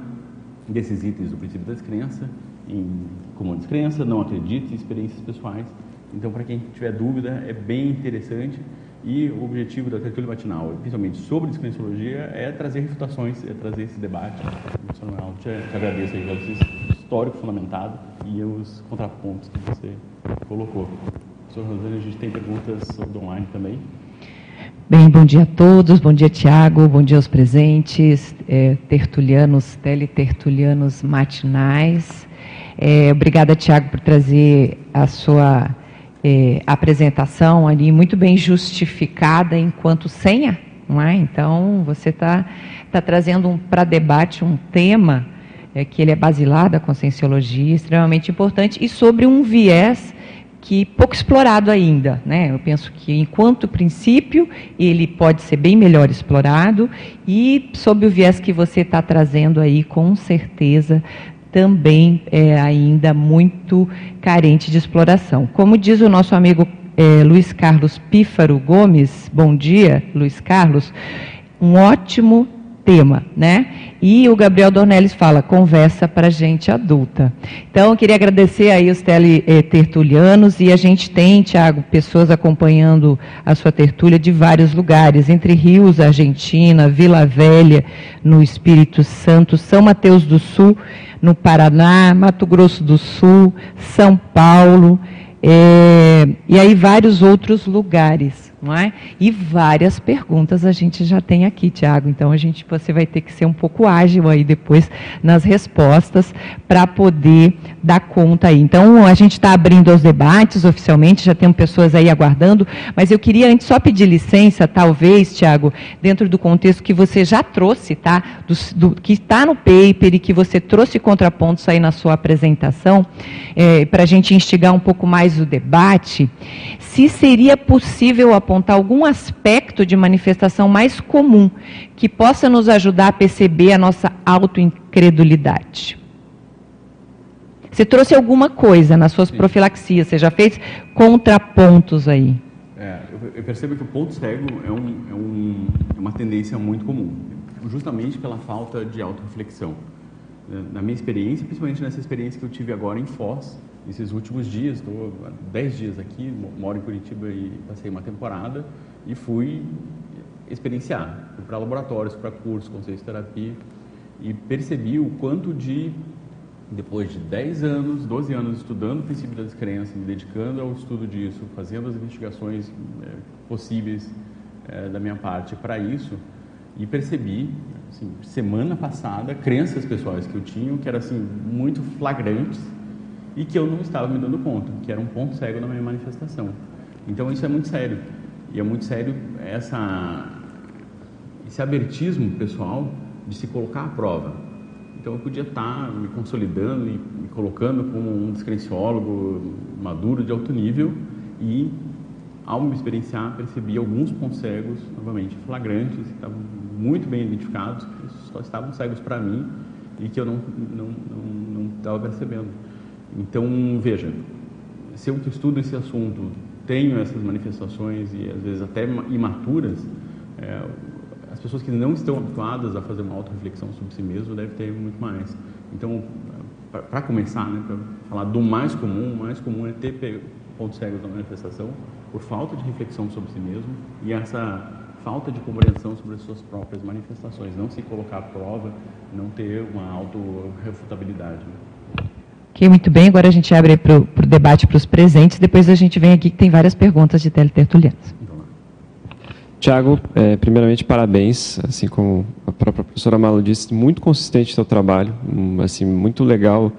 desses itens do princípio da descrença, em comum descrença, não acredite, experiências pessoais. Então, para quem tiver dúvida, é bem interessante. E o objetivo da tertúlia matinal, principalmente sobre descrenciologia, é trazer refutações, é trazer esse debate. Professor Manuel, te, te agradeço aí pelo histórico fundamentado e os contrapontos que você colocou. Professor Rosane, a gente tem perguntas online também. Bem, bom dia a todos, bom dia Tiago, bom dia aos presentes, é, tertulianos, teletertulianos matinais. É, obrigada, Tiago, por trazer a sua é, apresentação ali muito bem justificada enquanto senha, não é? Então, você está tá trazendo um, para debate um tema é, que ele é basilar da conscienciologia, extremamente importante, e sobre um viés que pouco explorado ainda, né? Eu penso que enquanto princípio ele pode ser bem melhor explorado e sob o viés que você está trazendo aí, com certeza também é ainda muito carente de exploração. Como diz o nosso amigo é, Luiz Carlos Pífaro Gomes, bom dia, Luiz Carlos, um ótimo tema, né? E o Gabriel Dornelles fala, conversa para gente adulta. Então, eu queria agradecer aí os teletertulianos, e a gente tem, Tiago, pessoas acompanhando a sua tertúlia de vários lugares, entre Rios, Argentina, Vila Velha, no Espírito Santo, São Mateus do Sul, no Paraná, Mato Grosso do Sul, São Paulo, é, e aí vários outros lugares não é? E várias perguntas a gente já tem aqui, Tiago. Então a gente você vai ter que ser um pouco ágil aí depois nas respostas para poder dar conta aí. Então a gente está abrindo os debates oficialmente, já tem pessoas aí aguardando, mas eu queria antes só pedir licença, talvez, Tiago, dentro do contexto que você já trouxe, tá? Do, do que está no paper e que você trouxe contrapontos aí na sua apresentação, é, para a gente instigar um pouco mais o debate, se seria possível apontar algum aspecto de manifestação mais comum que possa nos ajudar a perceber a nossa autoincredulidade. Você trouxe alguma coisa nas suas Sim. profilaxias, você já fez contrapontos aí. É, eu percebo que o ponto cego é, um, é, um, é uma tendência muito comum, justamente pela falta de autorreflexão. Na minha experiência, principalmente nessa experiência que eu tive agora em Foz, esses últimos dias, estou há 10 dias aqui, moro em Curitiba e passei uma temporada e fui experienciar. Fui para laboratórios, para cursos, conceitos de terapia e percebi o quanto de, depois de 10 anos, 12 anos estudando o princípio da descrença, me dedicando ao estudo disso, fazendo as investigações é, possíveis é, da minha parte para isso, e percebi, assim, semana passada, crenças pessoais que eu tinha, que eram assim, muito flagrantes, e que eu não estava me dando conta, que era um ponto cego na minha manifestação. Então isso é muito sério. E é muito sério essa, esse abertismo pessoal de se colocar à prova. Então eu podia estar me consolidando e me colocando como um descrenciólogo maduro de alto nível e ao me experienciar percebi alguns pontos cegos, novamente flagrantes, que estavam muito bem identificados, que só estavam cegos para mim e que eu não não não estava percebendo. Então, veja, se eu que estudo esse assunto tenho essas manifestações e às vezes até imaturas, é, as pessoas que não estão habituadas a fazer uma auto-reflexão sobre si mesmo devem ter muito mais. Então, para começar, né, para falar do mais comum, o mais comum é ter pontos cegos da manifestação por falta de reflexão sobre si mesmo e essa falta de compreensão sobre as suas próprias manifestações, não se colocar à prova, não ter uma auto-refutabilidade. Né? Ok, muito bem. Agora a gente abre para o debate para os presentes. Depois a gente vem aqui que tem várias perguntas de teletertulianos. Tiago, é, primeiramente parabéns, assim como a própria professora Malo disse, muito consistente seu trabalho, um, assim muito legal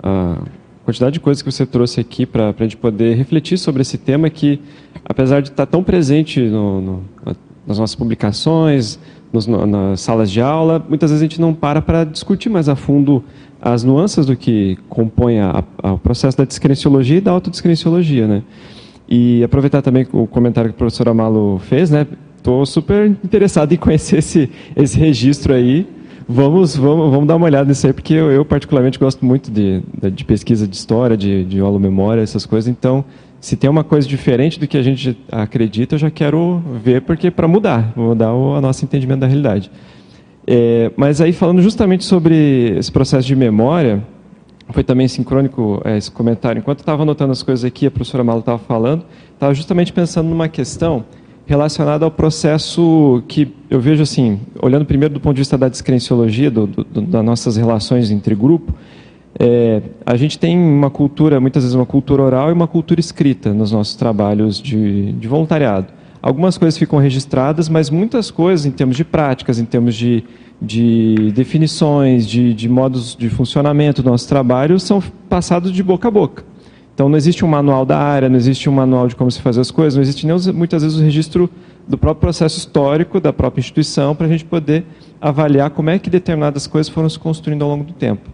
a quantidade de coisas que você trouxe aqui para a gente poder refletir sobre esse tema que, apesar de estar tão presente no, no, nas nossas publicações, nos, nas salas de aula, muitas vezes a gente não para para discutir mais a fundo as nuances do que compõe a, a, o processo da descrenciologia e da autodescrenciologia, né? E aproveitar também o comentário que o professor Amalo fez, né? Estou super interessado em conhecer esse, esse registro aí. Vamos, vamos, vamos dar uma olhada nisso aí, porque eu, eu particularmente gosto muito de, de pesquisa de história, de, de memória, essas coisas. Então, se tem uma coisa diferente do que a gente acredita, eu já quero ver, porque para mudar, mudar o a nosso entendimento da realidade. É, mas aí falando justamente sobre esse processo de memória, foi também sincrônico é, esse comentário. Enquanto estava anotando as coisas aqui, a professora Malo estava falando, estava justamente pensando numa questão relacionada ao processo que eu vejo assim, olhando primeiro do ponto de vista da descrenciologia, do, do, das nossas relações entre grupo, é, a gente tem uma cultura, muitas vezes uma cultura oral e uma cultura escrita nos nossos trabalhos de, de voluntariado. algumas coisas ficam registradas, mas muitas coisas, em termos de práticas, em termos de, de definições, de, de modos de funcionamento do nosso trabalho, são passados de boca a boca. Então, não existe um manual da área, não existe um manual de como se faz as coisas, não existe nem, muitas vezes, o registro do próprio processo histórico da própria instituição para a gente poder avaliar como é que determinadas coisas foram se construindo ao longo do tempo.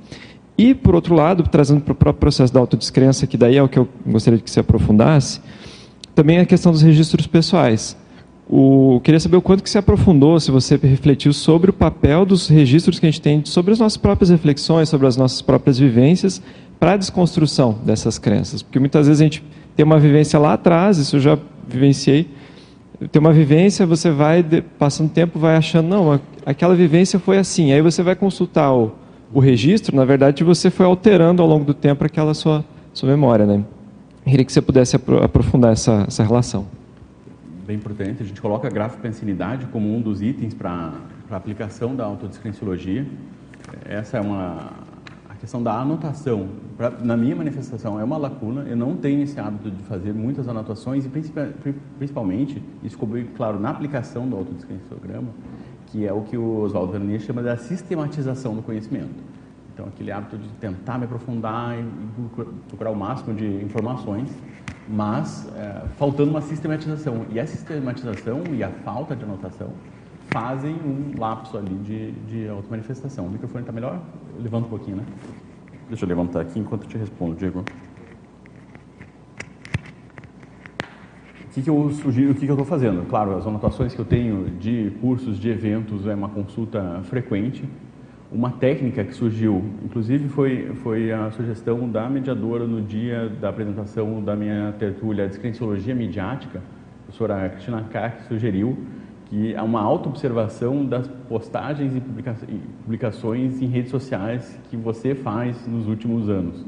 E, por outro lado, trazendo para o próprio processo da autodescrença, que daí é o que eu gostaria que se aprofundasse, também a questão dos registros pessoais. O, queria saber o quanto que se aprofundou, se você refletiu sobre o papel dos registros que a gente tem sobre as nossas próprias reflexões, sobre as nossas próprias vivências, para a desconstrução dessas crenças. Porque muitas vezes a gente tem uma vivência lá atrás, isso eu já vivenciei, tem uma vivência, você vai, passando tempo, vai achando, não, aquela vivência foi assim. Aí você vai consultar o, o registro, na verdade você foi alterando ao longo do tempo aquela sua, sua memória. Né? Queria que você pudesse aprofundar essa, essa relação. Bem importante, a gente coloca a grafopensinidade como um dos itens para a aplicação da autodescrenciologia. Essa é uma, questão da anotação, pra, na minha manifestação, é uma lacuna. Eu não tenho esse hábito de fazer muitas anotações e principalmente, isso ficou bem claro na aplicação do autodescrenciograma, que é o que o Oswaldo Vernier chama da sistematização do conhecimento. Então, aquele hábito de tentar me aprofundar e procurar o máximo de informações, mas é, faltando uma sistematização. E a sistematização e a falta de anotação fazem um lapso ali de, de auto-manifestação. O microfone está melhor? Levanta um pouquinho, né? Deixa eu levantar aqui enquanto eu te respondo, Diego. Que, que eu sugiro, o que, que eu estou fazendo? Claro, as anotações que eu tenho de cursos, de eventos, é uma consulta frequente. Uma técnica que surgiu, inclusive foi, foi a sugestão da mediadora no dia da apresentação da minha tertúlia Descrenciologia Midiática, a professora Cristina que sugeriu que é uma auto-observação das postagens e publicações em redes sociais que você faz nos últimos anos.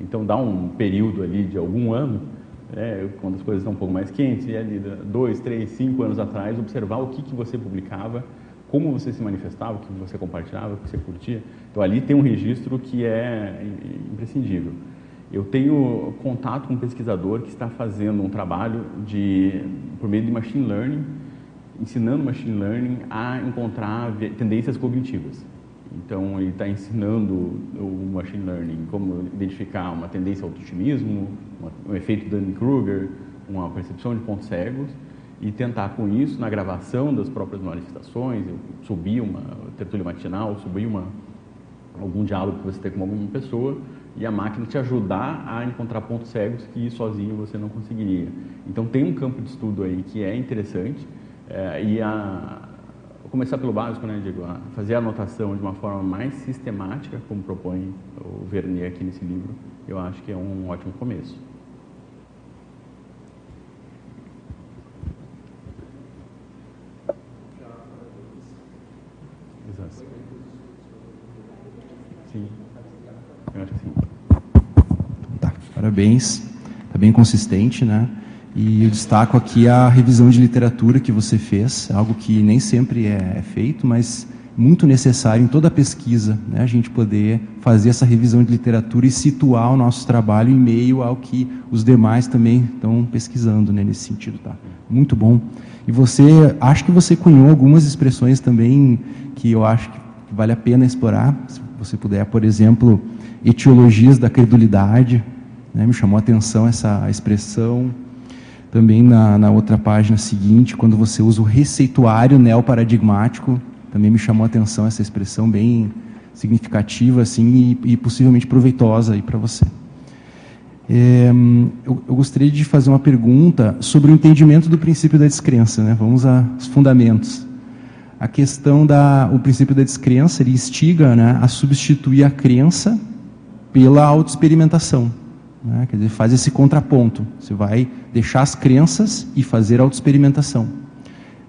Então, dá um período ali de algum ano, né, quando as coisas estão um pouco mais quentes, e ali dois, três, cinco anos atrás, observar o que, que você publicava, como você se manifestava, o que você compartilhava, o que você curtia. Então, ali tem um registro que é imprescindível. Eu tenho contato com um pesquisador que está fazendo um trabalho de, por meio de machine learning, ensinando machine learning a encontrar tendências cognitivas. Então, ele está ensinando o machine learning como identificar uma tendência ao otimismo, um efeito Dunning-Kruger, uma percepção de pontos cegos, e tentar com isso, na gravação das próprias manifestações, subir uma tertúlia matinal, subir uma, algum diálogo que você tem com alguma pessoa, e a máquina te ajudar a encontrar pontos cegos que sozinho você não conseguiria. Então, tem um campo de estudo aí que é interessante, é, e a, começar pelo básico, né, Diego? Fazer a anotação de uma forma mais sistemática, como propõe o Vernier aqui nesse livro, eu acho que é um ótimo começo. Exato. Sim, eu acho que sim. Tá, parabéns. Está bem consistente, né? E eu destaco aqui a revisão de literatura que você fez, algo que nem sempre é, é feito, mas muito necessário em toda a pesquisa, né? a gente poder fazer essa revisão de literatura e situar o nosso trabalho em meio ao que os demais também estão pesquisando né? nesse sentido. Tá? Muito bom. E você, acho que você cunhou algumas expressões também que eu acho que vale a pena explorar. Se você puder, por exemplo, etiologias da credulidade, né? me chamou a atenção essa expressão também na, na outra página seguinte, quando você usa o receituário neoparadigmático, também me chamou a atenção essa expressão bem significativa assim e, e possivelmente proveitosa aí para você. É, eu, eu, gostaria de fazer uma pergunta sobre o entendimento do princípio da descrença. Né? Vamos aos fundamentos. A questão da o princípio da descrença ele instiga né, a substituir a crença pela autoexperimentação. Né? Quer dizer, faz esse contraponto. Você vai deixar as crenças e fazer autoexperimentação.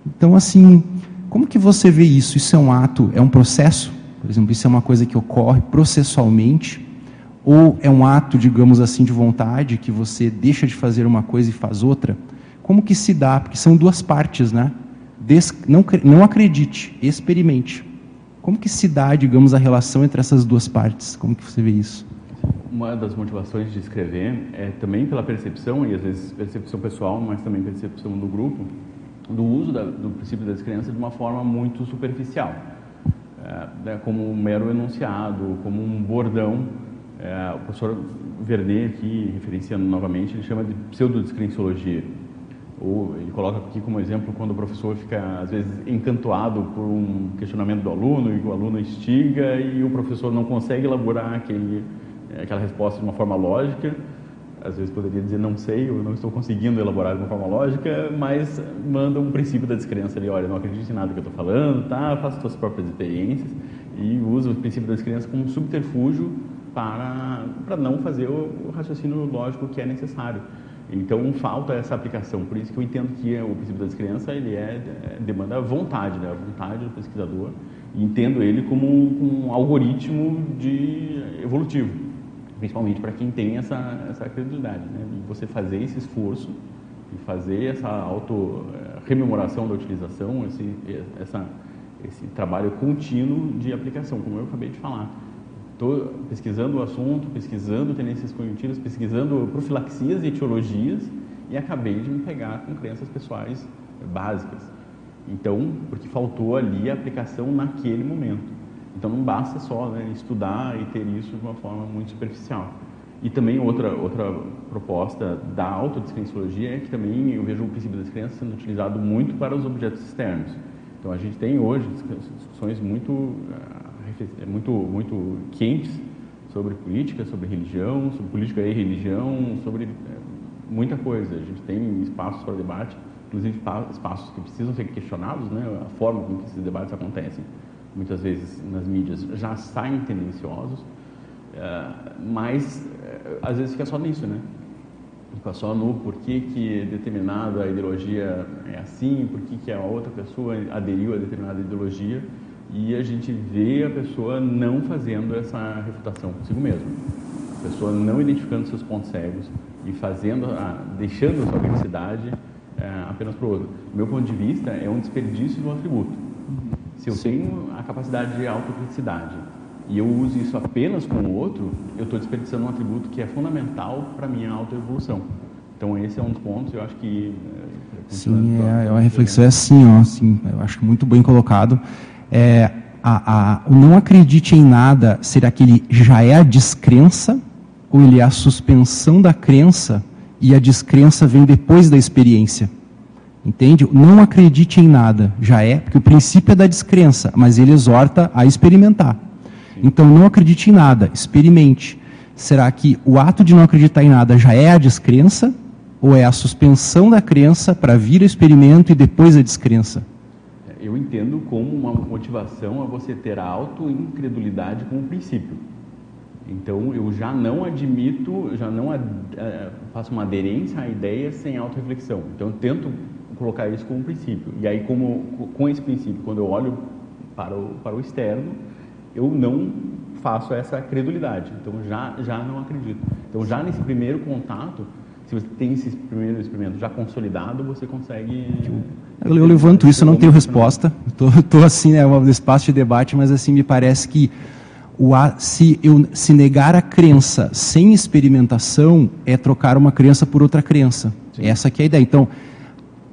Então, assim, como que você vê isso? Isso é um ato, é um processo? Por exemplo, isso é uma coisa que ocorre processualmente? Ou é um ato, digamos assim, de vontade, que você deixa de fazer uma coisa e faz outra? Como que se dá? Porque são duas partes, né? Des, não, não acredite, experimente. Como que se dá, digamos, a relação entre essas duas partes? Como que você vê isso? Uma das motivações de escrever é também pela percepção, e às vezes percepção pessoal, mas também percepção do grupo, do uso da, do princípio da descrença de uma forma muito superficial, é, né, como um mero enunciado, como um bordão. É, o professor Vernet aqui, referenciando novamente, ele chama de pseudodescrenciologia. Ou ele coloca aqui como exemplo quando o professor fica, às vezes, encantoado por um questionamento do aluno e o aluno instiga e o professor não consegue elaborar aquele, aquela resposta de uma forma lógica às vezes poderia dizer não sei, ou não estou conseguindo elaborar de uma forma lógica, mas manda um princípio da descrença ali, olha, não acredite em nada que eu estou falando, tá? Faça suas próprias experiências e usa o princípio da descrença como um subterfúgio para, para não fazer o, o raciocínio lógico que é necessário. Então falta essa aplicação, por isso que eu entendo que o princípio da descrença ele é, é demanda vontade, né? a vontade do pesquisador, e entendo ele como um, um algoritmo de evolutivo principalmente para quem tem essa, essa credibilidade. Né? E você fazer esse esforço e fazer essa auto-rememoração eh, da utilização, esse, essa, esse trabalho contínuo de aplicação, como eu acabei de falar. Estou pesquisando o assunto, pesquisando tendências cognitivas, pesquisando profilaxias e etiologias e acabei de me pegar com crenças pessoais básicas. Então, porque faltou ali a aplicação naquele momento. Então não basta só né, estudar e ter isso de uma forma muito superficial. E também outra, outra proposta da autodescrenciologia é que também eu vejo o princípio das crenças sendo utilizado muito para os objetos externos. Então a gente tem hoje discussões muito, ah, muito, muito quentes sobre política, sobre religião, sobre política e religião, sobre eh, muita coisa. A gente tem espaços para debate, inclusive espaços que precisam ser questionados, né, a forma como esses debates acontecem muitas vezes nas mídias, já saem tendenciosos, eh, mas eh, às vezes fica só nisso, né? Fica só no porquê que determinada ideologia é assim, por que a outra pessoa aderiu a determinada ideologia, e a gente vê a pessoa não fazendo essa refutação consigo mesmo. A pessoa não identificando seus pontos cegos e fazendo, a, deixando a sua felicidade é, apenas para o outro. Do meu ponto de vista, é um desperdício de um atributo. Se eu Sim. tenho a capacidade de autocriticidade e eu uso isso apenas com o outro, eu estou desperdiçando um atributo que é fundamental para a minha autoevolução. Então esse é um dos pontos, eu acho que... Eh, Sim, é, é uma reflexão é assim, ó, assim, eu acho muito bem colocado. É, a, a, o não acredite em nada, será que ele já é a descrença ou ele é a suspensão da crença e a descrença vem depois da experiência? Entende? Não acredite em nada, já é, porque o princípio é da descrença, mas ele exorta a experimentar. Então não acredite em nada, experimente. Será que o ato de não acreditar em nada já é a descrença? Ou é a suspensão da crença para vir o experimento e depois a descrença? Eu entendo como uma motivação a você ter a auto-incredulidade como princípio. Então eu já não admito, já não uh, faço uma aderência à ideia sem auto-reflexão. Então eu tento colocar isso como um princípio. E aí, como, com esse princípio, quando eu olho para o, para o externo, eu não faço essa credulidade. Então, já, já não acredito. Então, já nesse primeiro contato, se você tem esse primeiro experimento já consolidado, você consegue... Eu, eu levanto isso, eu não tenho resposta. Estou assim, né, no espaço de debate, mas assim, me parece que o, se, eu, se negar a crença sem experimentação é trocar uma crença por outra crença. Sim. Essa que é a ideia. Então,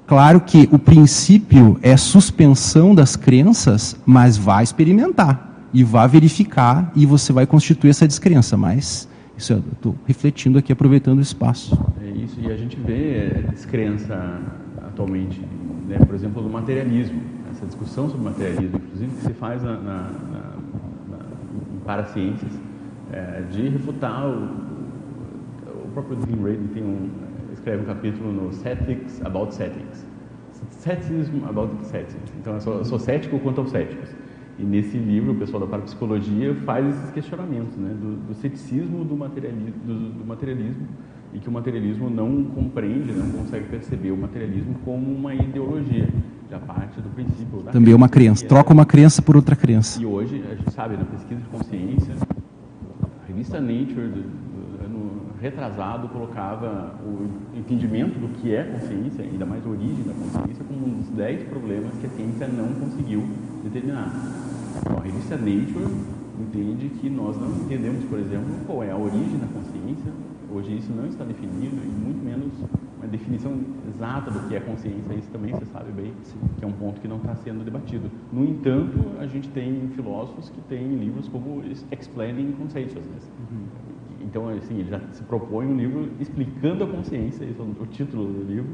Claro que o princípio é suspensão das crenças, mas vá experimentar e vá verificar e você vai constituir essa descrença. Mas isso eu estou refletindo aqui, aproveitando o espaço. É isso, e a gente vê descrença atualmente, né? por exemplo, do materialismo. Essa discussão sobre materialismo, inclusive, que se faz na, na, na, para ciências, é, de refutar o, o próprio Dean Radin tem um escreve um capítulo no Cetics About Cetics. Ceticism About Cetics. Então, eu sou, eu sou cético quanto aos céticos. E nesse livro, o pessoal da parapsicologia faz esses questionamentos, né, do, do ceticismo do materialismo, do, do, materialismo, e que o materialismo não compreende, não consegue perceber o materialismo como uma ideologia, já parte do princípio. Também é uma crença, troca uma crença por outra crença. E hoje, a gente sabe, na pesquisa de consciência, a revista Nature, retrasado colocava o entendimento do que é consciência, ainda mais a origem da consciência, como um dos dez problemas que a ciência não conseguiu determinar. Então, a revista Nature entende que nós não entendemos, por exemplo, qual é a origem da consciência. Hoje isso não está definido e muito menos uma definição exata do que é consciência, isso também você sabe bem, que é um ponto que não está sendo debatido. No entanto, a gente tem filósofos que têm livros como Explaining Consciousness. Uhum. Então, assim, ele já se propõe um livro explicando a consciência, esse é o título do livro,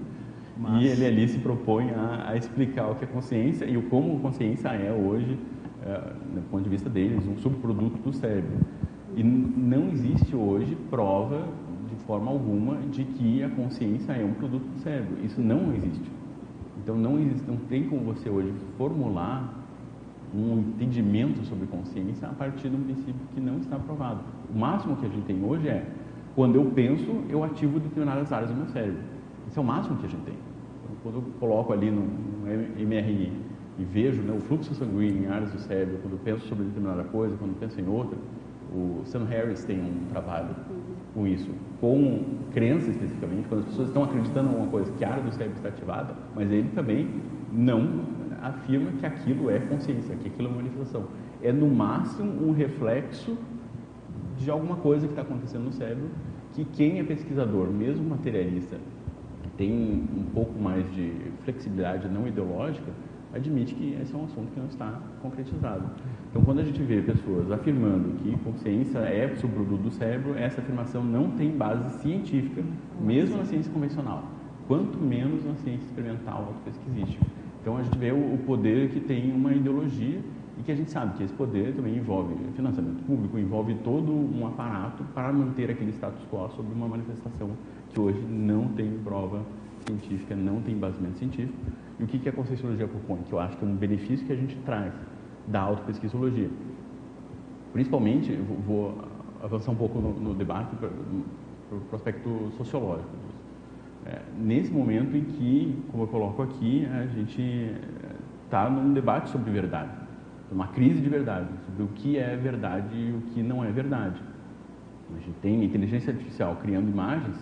Mas... e ele ali se propõe a, a, explicar o que é consciência e o como a consciência é hoje, é, do ponto de vista deles, um subproduto do cérebro. E não existe hoje prova forma alguma de que a consciência é um produto do cérebro. Isso não existe. Então não existe, não tem como você hoje formular um entendimento sobre consciência a partir de um princípio que não está provado. O máximo que a gente tem hoje é quando eu penso, eu ativo determinadas áreas do meu cérebro. Esse é o máximo que a gente tem. Então, quando eu coloco ali no, no MRI e vejo né, o fluxo sanguíneo em áreas do cérebro, quando eu penso sobre determinada coisa, quando eu penso em outra, o Sam Harris tem um trabalho com isso, com crença especificamente, quando as pessoas estão acreditando em alguma coisa que a área do cérebro está ativada, mas ele também não afirma que aquilo é consciência, que aquilo é manifestação. É no máximo um reflexo de alguma coisa que está acontecendo no cérebro, que quem é pesquisador, mesmo materialista, tem um pouco mais de flexibilidade não ideológica, admite que esse é um assunto que não está concretizado. Então, quando a gente vê pessoas afirmando que consciência é subproduto do cérebro, essa afirmação não tem base científica, mesmo na ciência convencional, quanto menos na ciência experimental autopesquisística. Então, a gente vê o poder que tem uma ideologia e que a gente sabe que esse poder também envolve financiamento público, envolve todo um aparato para manter aquele status quo sobre uma manifestação que hoje não tem prova científica, não tem embasamento científico e o que, a Conscienciologia propõe? Que eu acho que é um benefício que a gente traz da autopesquisologia. Principalmente, vou avançar um pouco no, no debate para o aspecto sociológico. É, nesse momento em que, como eu coloco aqui, a gente está num debate sobre verdade, uma crise de verdade, sobre o que é verdade e o que não é verdade. A gente tem inteligência artificial criando imagens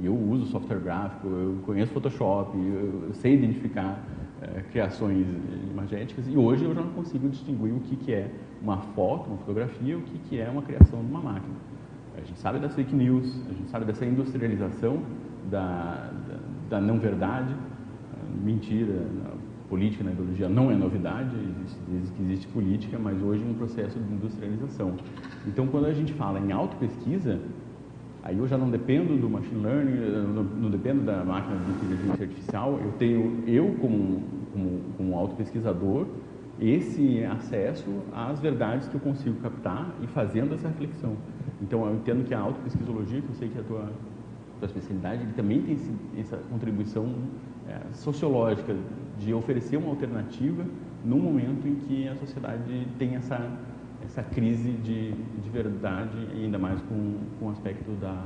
e eu uso software gráfico, eu conheço Photoshop, eu, sei identificar é, criações imagéticas e hoje eu já não consigo distinguir o que, que é uma foto, uma fotografia, o que, que é uma criação de uma máquina. A gente sabe das fake news, a gente sabe dessa industrialização da, da, da não verdade, mentira, política na ideologia não é novidade, existe, que existe política, mas hoje é um processo de industrialização. Então, quando a gente fala em autopesquisa, Aí eu já não dependo do machine learning, não, não dependo da máquina de inteligência artificial, eu tenho, eu como, como, como auto-pesquisador, esse acesso às verdades que eu consigo captar e fazendo essa reflexão. Então, eu entendo que a autopesquisologia, que eu sei que é a tua, tua especialidade, ele também tem esse, essa contribuição é, sociológica de oferecer uma alternativa no momento em que a sociedade tem essa essa crise de, de verdade, ainda mais com, com o aspecto da,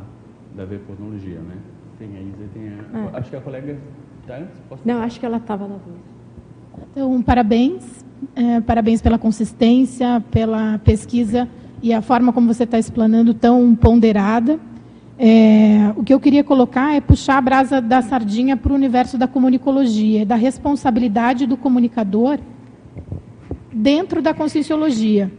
da verponologia, né? Tem a Isa, tem a... É. Acho que a colega está antes? Posso Não, acho que ela estava na Então, parabéns. É, parabéns pela consistência, pela pesquisa e a forma como você está explanando tão ponderada. É, o que eu queria colocar é puxar a brasa da sardinha para o universo da comunicologia, da responsabilidade do comunicador dentro da conscienciologia.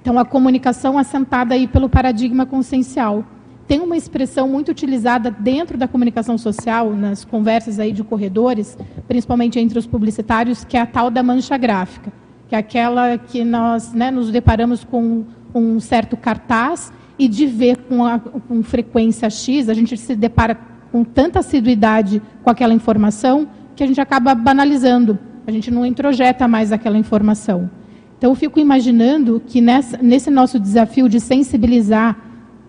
Então, a comunicação assentada aí pelo paradigma consciencial. Tem uma expressão muito utilizada dentro da comunicação social, nas conversas aí de corredores, principalmente entre os publicitários, que é a tal da mancha gráfica, que é aquela que nós né, nos deparamos com um certo cartaz e de ver com, a, com frequência X, a gente se depara com tanta assiduidade com aquela informação que a gente acaba banalizando, a gente não introjeta mais aquela informação. Então, eu fico imaginando que nessa, nesse nosso desafio de sensibilizar,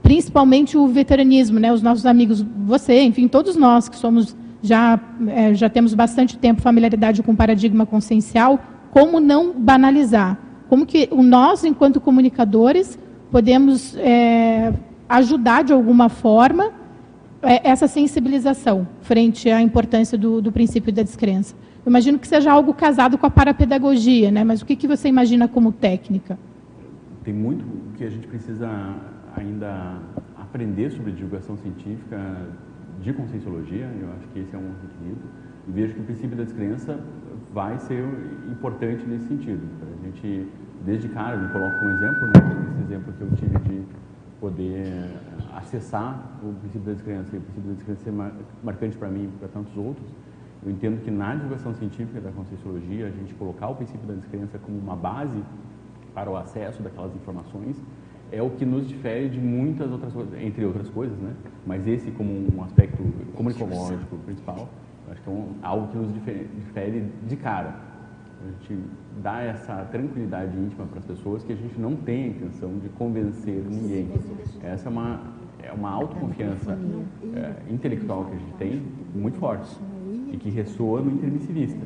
principalmente o veteranismo, né, os nossos amigos, você, enfim, todos nós que somos já, é, já temos bastante tempo familiaridade com o paradigma consciencial, como não banalizar? Como que nós, enquanto comunicadores, podemos é, ajudar de alguma forma é, essa sensibilização frente à importância do, do princípio da descrença? Eu imagino que seja algo casado com a parapedagogia, né? mas o que, que você imagina como técnica? Tem muito que a gente precisa ainda aprender sobre divulgação científica de conscienciologia, eu acho que esse é um requisito, e vejo que o princípio da descrença vai ser importante nesse sentido. A gente, desde cara, me coloco um exemplo, né? esse exemplo que eu tive de poder acessar o princípio da descrença. E o princípio da descrença é marcante para mim e para tantos outros. Eu entendo que na divulgação científica da Conscienciologia, a gente colocar o princípio da descrença como uma base para o acesso daquelas informações é o que nos difere de muitas outras coisas, entre outras coisas, né? Mas esse como um aspecto comunicológico principal, acho que é um, algo que nos difere, difere de cara. A gente dá essa tranquilidade íntima para as pessoas que a gente não tem a intenção de convencer ninguém. Essa é uma, é uma autoconfiança é, intelectual que a gente tem muito forte e que ressoa no intermissivista.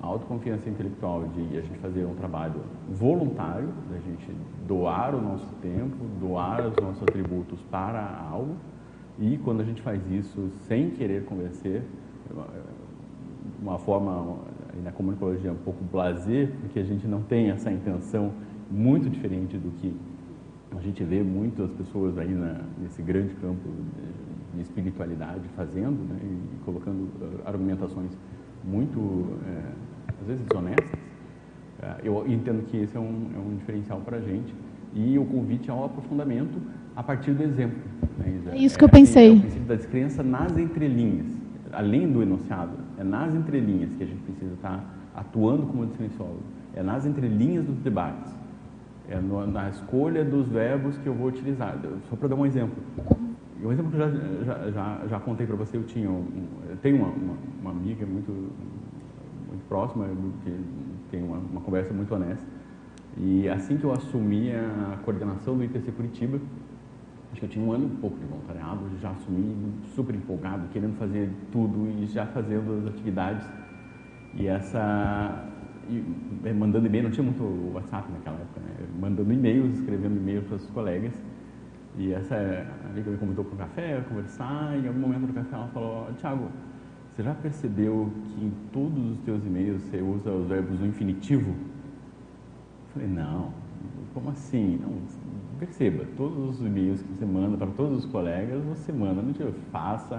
A autoconfiança intelectual de a gente fazer um trabalho voluntário, da gente doar o nosso tempo, doar os nossos atributos para algo, e quando a gente faz isso sem querer convencer, uma forma na comunicologia um pouco blazer, porque a gente não tem essa intenção muito diferente do que a gente vê muitas pessoas aí na, nesse grande campo de espiritualidade fazendo né, e colocando uh, argumentações muito, é, às vezes, desonestas. Uh, eu entendo que esse é um, é um diferencial para a gente e o convite ao aprofundamento a partir do exemplo. Né, é isso que eu pensei. É, o princípio da descrença nas entrelinhas, além do enunciado, é nas entrelinhas que a gente precisa estar atuando como descrenciólogo, é nas entrelinhas dos debates, é no, na escolha dos verbos que eu vou utilizar. Só para dar um exemplo. Um exemplo que eu já, já, já, já contei para você, eu, tinha um, eu tenho uma, uma, uma, amiga muito, muito próxima, que tem uma, uma conversa muito honesta, e assim que eu assumi a coordenação do IPC Curitiba, acho que eu tinha um ano e pouco de voluntariado, já assumi super empolgado, querendo fazer tudo e já fazendo as atividades. E essa. E, é, mandando e-mail, não tinha muito WhatsApp naquela época, né? Mandando e-mails, escrevendo e-mails para os colegas. E essa amiga me convidou para um café, conversar, e em algum momento do café ela falou: Tiago, você já percebeu que em todos os teus e-mails você usa os verbos no infinitivo? Eu falei: Não, como assim? Não, perceba, todos os e-mails que você manda para todos os colegas, você manda no dia, faça,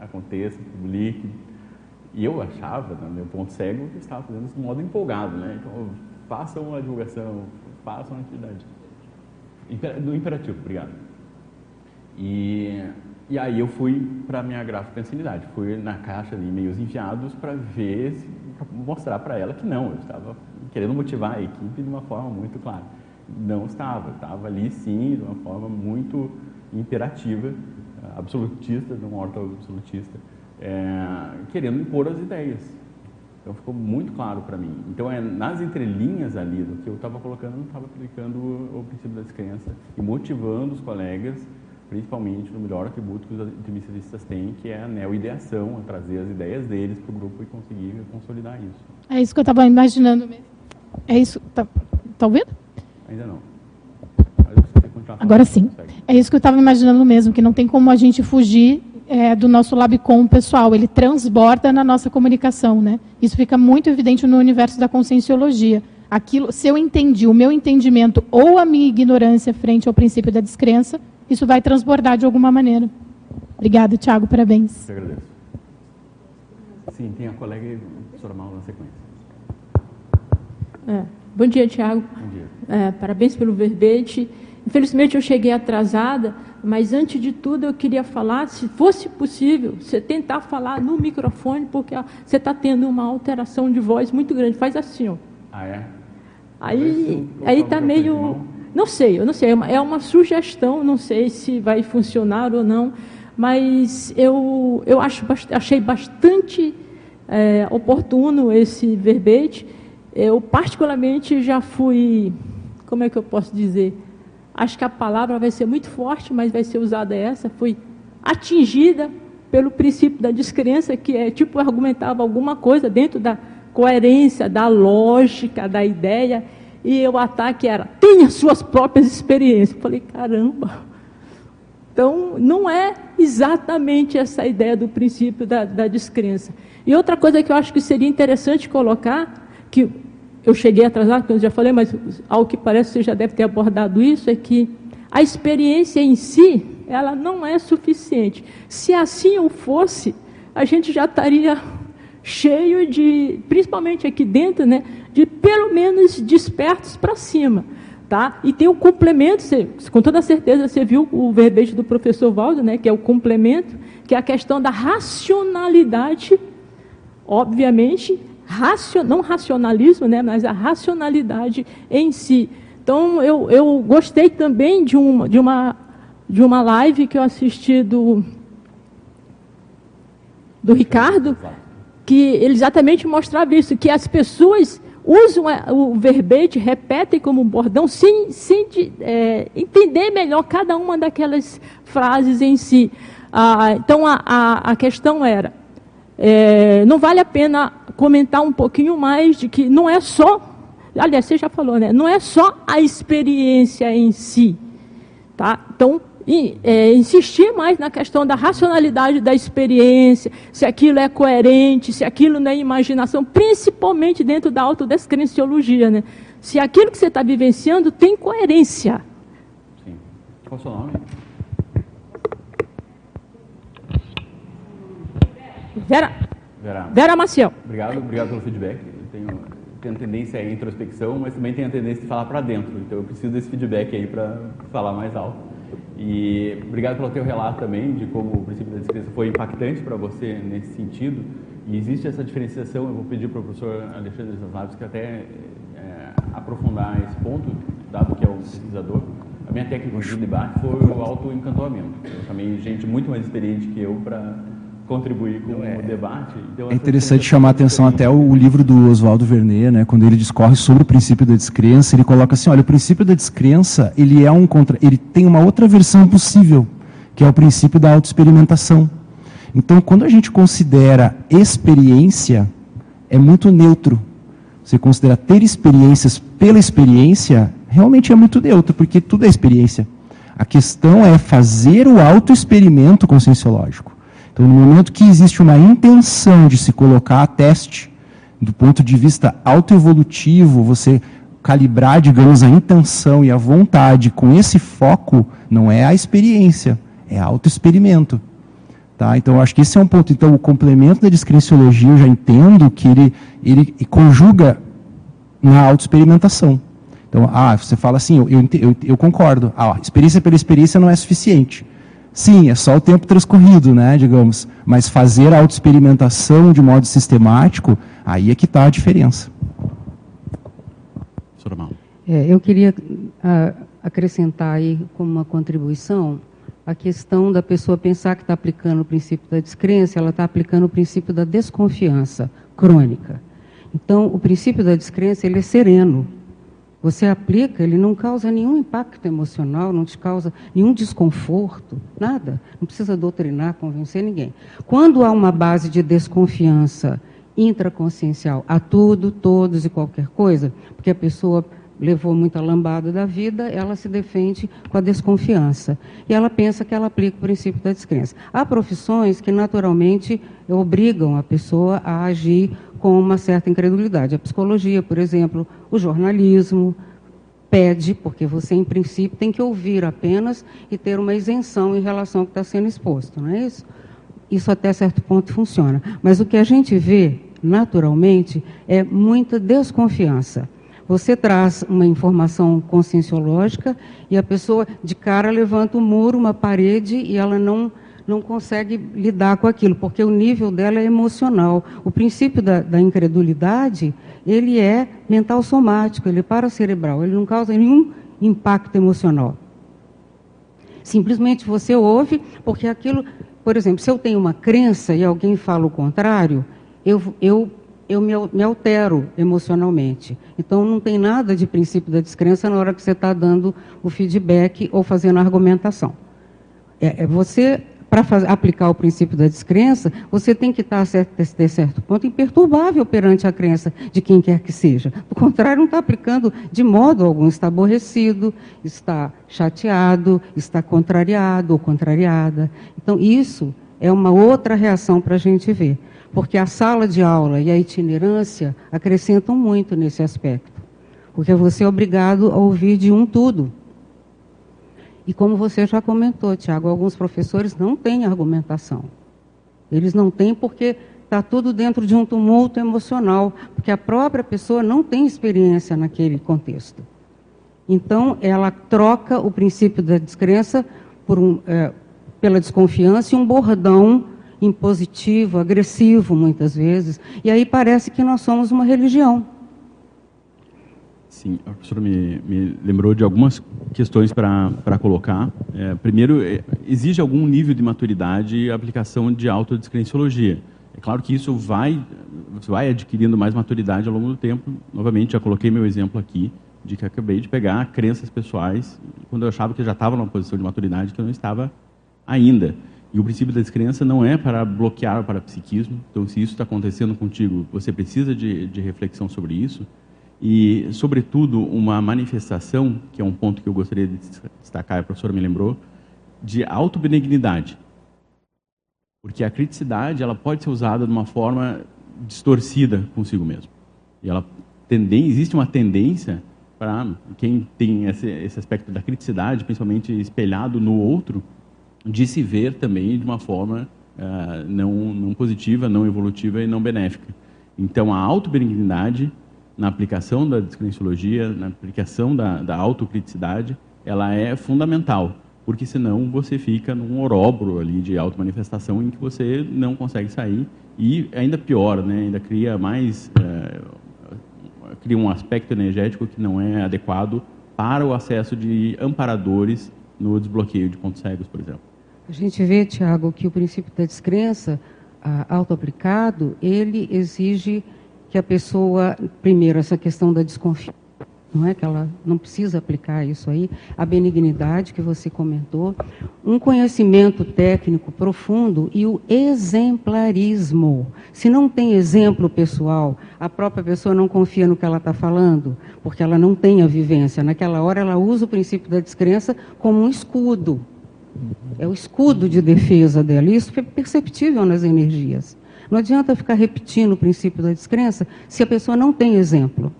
aconteça, publique. E eu achava, no meu ponto cego, que estava fazendo isso de modo empolgado, né? Então, façam a divulgação, façam a atividade. Do imperativo, obrigado. E, e aí eu fui para a minha gráfica insanidade, fui na caixa de e-mails enviados para ver, para mostrar para ela que não, eu estava querendo motivar a equipe de uma forma muito clara não estava. Estava ali, sim, de uma forma muito imperativa, absolutista, não orto-absolutista, é, querendo impor as ideias. Então ficou muito claro para mim. Então é nas entrelinhas ali do que eu estava colocando, eu estava aplicando o, princípio da descrença e motivando os colegas, principalmente no melhor atributo que os intimistas têm, que é a neo-ideação, a trazer as ideias deles para o grupo e conseguir consolidar isso. É isso que eu estava imaginando mesmo. É isso. Tá, tá ouvindo? Ainda não. Agora sim. É isso que eu estava imaginando mesmo, que não tem como a gente fugir é, do nosso Labcom pessoal. Ele transborda na nossa comunicação. Né? Isso fica muito evidente no universo da conscienciologia. Aquilo, se eu entendi o meu entendimento ou a minha ignorância frente ao princípio da descrença, isso vai transbordar de alguma maneira. Obrigada, Tiago. Parabéns. Eu agradeço. Sim, tem a colega e a professora Mauro na sequência. É. Bom dia, Tiago. Bom dia. É, parabéns pelo verbete. Infelizmente eu cheguei atrasada, mas antes de tudo eu queria falar, se fosse possível, você tentar falar no microfone, porque você está tendo uma alteração de voz muito grande. Faz assim, ó. Ah, é? Aí aí está meio. Não sei, eu não sei. É uma, é uma sugestão, não sei se vai funcionar ou não, mas eu, eu acho, achei bastante é, oportuno esse verbete eu, particularmente, já fui, como é que eu posso dizer? Acho que a palavra vai ser muito forte, mas vai ser usada essa. Fui atingida pelo princípio da descrença, que é tipo argumentava alguma coisa dentro da coerência, da lógica, da ideia, e o ataque era: tenha suas próprias experiências. Eu falei: caramba. Então, não é exatamente essa ideia do princípio da, da descrença. E outra coisa que eu acho que seria interessante colocar, que eu cheguei atrasado, como eu já falei, mas ao que parece você já deve ter abordado isso, é que a experiência em si, ela não é suficiente. Se assim o fosse, a gente já estaria cheio de, principalmente aqui dentro, né, de pelo menos despertos para cima. Tá? E tem o complemento, você, com toda certeza você viu o verbete do professor Valdo, né, que é o complemento, que é a questão da racionalidade, obviamente, racio, não racionalismo, né, mas a racionalidade em si. Então, eu, eu gostei também de uma, de, uma, de uma live que eu assisti do, do Ricardo, que ele exatamente mostrava isso, que as pessoas usam o verbete, repetem como um bordão, sem, sem é, entender melhor cada uma daquelas frases em si. Ah, então, a, a, a, questão era, é, não vale a pena comentar um pouquinho mais de que não é só, aliás, você já falou, né? Não é só a experiência em si, tá? Então, é, insistir mais na questão da racionalidade da experiência, se aquilo é coerente, se aquilo não é imaginação, principalmente dentro da autodescrenciologia, né? Se aquilo que você está vivenciando tem coerência. Sim. Qual o seu nome? Vera, Vera. Vera Maciel. Obrigado, obrigado pelo feedback. Eu tenho, tenho tendência à introspecção, mas também tenho a tendência de falar para dentro. Então eu preciso desse feedback aí para falar mais alto. E obrigado pelo teu relato também de como o princípio da descrença foi impactante para você nesse sentido. E existe essa diferenciação, eu vou pedir para o professor Alexandre Zasnaves que até é, aprofundar esse ponto, dado que é o pesquisador. A minha técnica de debate foi o autoencantamento. Eu chamei gente muito mais experiente que eu para contribuir com é, o debate. Então, é interessante chamar a atenção até o, o, livro do Oswaldo Vernet, né, quando ele discorre sobre o princípio da descrença, ele coloca assim, olha, o princípio da descrença, ele é um contra, ele tem uma outra versão possível, que é o princípio da autoexperimentação. Então, quando a gente considera experiência, é muito neutro. Você considera ter experiências pela experiência, realmente é muito neutro, porque tudo é experiência. A questão é fazer o autoexperimento conscienciológico. Então, no momento que existe uma intenção de se colocar a teste, do ponto de vista autoevolutivo, você calibrar, digamos, a intenção e a vontade com esse foco, não é a experiência, é autoexperimento. Tá? Então, eu acho que esse é um ponto. Então, o complemento da discrenciologia, eu já entendo que ele, ele conjuga na autoexperimentação. Então, ah, você fala assim, eu, eu, eu concordo. Ah, experiência pela experiência não é suficiente. Sim, é só o tempo transcorrido, né, digamos. Mas fazer a autoexperimentação de modo sistemático, aí é que está a diferença. É, eu queria a, acrescentar aí como uma contribuição a questão da pessoa pensar que está aplicando o princípio da descrença, ela está aplicando o princípio da desconfiança crônica. Então, o princípio da descrença ele é sereno, você aplica, ele não causa nenhum impacto emocional, não te causa nenhum desconforto, nada. Não precisa doutrinar, convencer ninguém. Quando há uma base de desconfiança intraconsciencial a tudo, todos e qualquer coisa, porque a pessoa levou muita lambada da vida, ela se defende com a desconfiança. E ela pensa que ela aplica o princípio da descrença. Há profissões que naturalmente obrigam a pessoa a agir com uma certa incredulidade. A psicologia, por exemplo, o jornalismo pede, porque você, em princípio, tem que ouvir apenas e ter uma isenção em relação ao que está sendo exposto, não é isso? Isso até certo ponto funciona. Mas o que a gente vê, naturalmente, é muita desconfiança. Você traz uma informação conscienciológica e a pessoa de cara levanta um muro, uma parede e ela não não consegue lidar com aquilo, porque o nível dela é emocional. O princípio da, da incredulidade, ele é mental somático, ele é paracerebral, ele não causa nenhum impacto emocional. Simplesmente você ouve, porque aquilo, por exemplo, se eu tenho uma crença e alguém fala o contrário, eu, eu, eu me, me altero emocionalmente. Então não tem nada de princípio da descrença na hora que você está dando o feedback ou fazendo a argumentação. É, é você para aplicar o princípio da descrença, você tem que estar, a ter certo ponto, imperturbável perante a crença de quem quer que seja. Do contrário, não está aplicando de modo algum. Está aborrecido, está chateado, está contrariado ou contrariada. Então, isso é uma outra reação para a gente ver. Porque a sala de aula e a itinerância acrescentam muito nesse aspecto. Porque você é obrigado a ouvir de um tudo. E como você já comentou, Tiago, alguns professores não têm argumentação. Eles não têm porque está tudo dentro de um tumulto emocional, porque a própria pessoa não tem experiência naquele contexto. Então, ela troca o princípio da descrença por um, é, pela desconfiança e um bordão impositivo, agressivo, muitas vezes. E aí parece que nós somos uma religião. Sim, a professora me, me lembrou de algumas questões para colocar. É, primeiro, é, exige algum nível de maturidade a aplicação de autodescrenciologia. É claro que isso vai, vai adquirindo mais maturidade ao longo do tempo. Novamente, já coloquei meu exemplo aqui de que acabei de pegar crenças pessoais quando eu achava que eu já estava numa posição de maturidade que eu não estava ainda. E o princípio da descrença não é para bloquear o parapsiquismo. Então, se isso está acontecendo contigo, você precisa de, de reflexão sobre isso. E, sobretudo, uma manifestação, que é um ponto que eu gostaria de destacar, a professora me lembrou, de autobenignidade. Porque a criticidade ela pode ser usada de uma forma distorcida consigo mesmo. E ela tendem, existe uma tendência para quem tem esse, esse aspecto da criticidade, principalmente espelhado no outro, de se ver também de uma forma uh, não, não positiva, não evolutiva e não benéfica. Então, a autobenignidade na aplicação da descrenciologia, na aplicação da, da autocriticidade, ela é fundamental, porque senão você fica num oróbro ali de auto-manifestação em que você não consegue sair e ainda pior, né, ainda cria mais, é, cria um aspecto energético que não é adequado para o acesso de amparadores no desbloqueio de pontos cegos, por exemplo. A gente vê, Tiago, que o princípio da descrença, auto-aplicado, ele exige que a pessoa, primeiro, essa questão da desconfiança, não é que ela não precisa aplicar isso aí, a benignidade que você comentou, um conhecimento técnico profundo e o exemplarismo. Se não tem exemplo pessoal, a própria pessoa não confia no que ela está falando, porque ela não tem a vivência. Naquela hora, ela usa o princípio da descrença como um escudo. É o escudo de defesa dela. Isso é perceptível nas energias. Não adianta ficar repetindo o princípio da descrença se a pessoa não tem exemplo.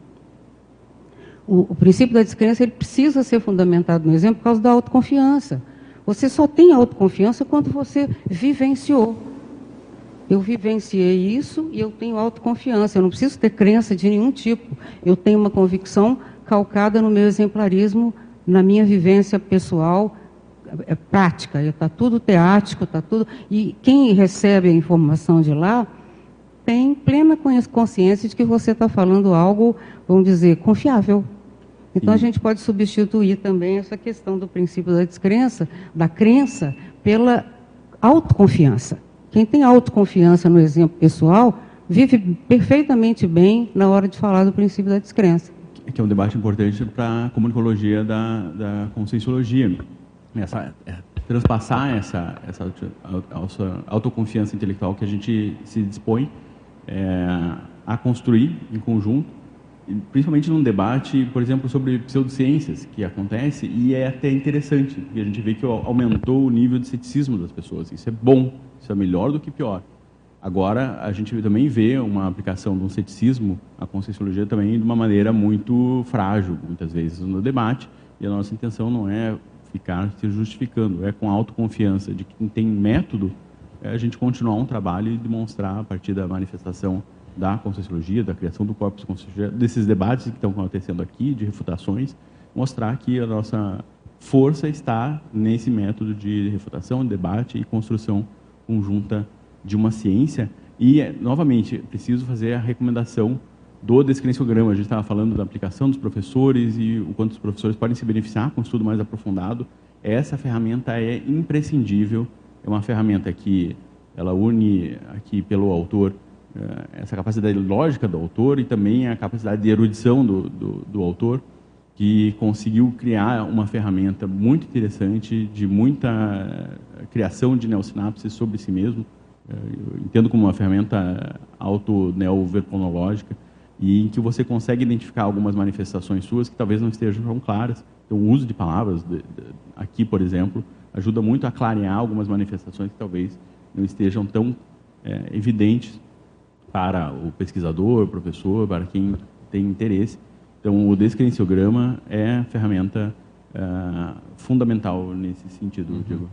O, o princípio da descrença ele precisa ser fundamentado no exemplo por causa da autoconfiança. Você só tem autoconfiança quando você vivenciou. Eu vivenciei isso e eu tenho autoconfiança. Eu não preciso ter crença de nenhum tipo. Eu tenho uma convicção calcada no meu exemplarismo, na minha vivência pessoal, é prática, está tudo teático, está tudo. E quem recebe a informação de lá tem plena consciência de que você está falando algo, vamos dizer, confiável. Então Sim. a gente pode substituir também essa questão do princípio da descrença, da crença, pela autoconfiança. Quem tem autoconfiança no exemplo pessoal vive perfeitamente bem na hora de falar do princípio da descrença. Que é um debate importante para a comunicologia da, da conscienciologia essa, é, transpassar essa, essa autoconfiança intelectual que a gente se dispõe é, a construir em conjunto, principalmente num debate, por exemplo, sobre pseudociências que acontece e é até interessante, porque a gente vê que aumentou o nível de ceticismo das pessoas. Isso é bom, isso é melhor do que pior. Agora, a gente também vê uma aplicação de um ceticismo à conscienciologia também de uma maneira muito frágil, muitas vezes, no debate, e a nossa intenção não é ficar se justificando. É com autoconfiança de quem tem método é a gente continuar um trabalho e demonstrar a partir da manifestação da Conscienciologia, da criação do corpus Conscienciologia, desses debates que estão acontecendo aqui, de refutações, mostrar que a nossa força está nesse método de refutação, debate e construção conjunta de uma ciência. E, novamente, preciso fazer a recomendação do descrenciograma. A gente estava falando da aplicação dos professores e o quanto os professores podem se beneficiar com um estudo mais aprofundado. Essa ferramenta é imprescindível. É uma ferramenta que ela une aqui pelo autor eh, essa capacidade lógica do autor e também a capacidade de erudição do, do, do autor, que conseguiu criar uma ferramenta muito interessante de muita eh, criação de neossinapses sobre si mesmo. Eh, eu entendo como uma ferramenta auto-neoverponológica e em que você consegue identificar algumas manifestações suas que talvez não estejam tão claras. Então, o uso de palavras, de, de, aqui, por exemplo, ajuda muito a clarear algumas manifestações que talvez não estejam tão é, evidentes para o pesquisador, o professor, para quem tem interesse. Então, o descrenciograma é ferramenta é, fundamental nesse sentido, uhum. Diego.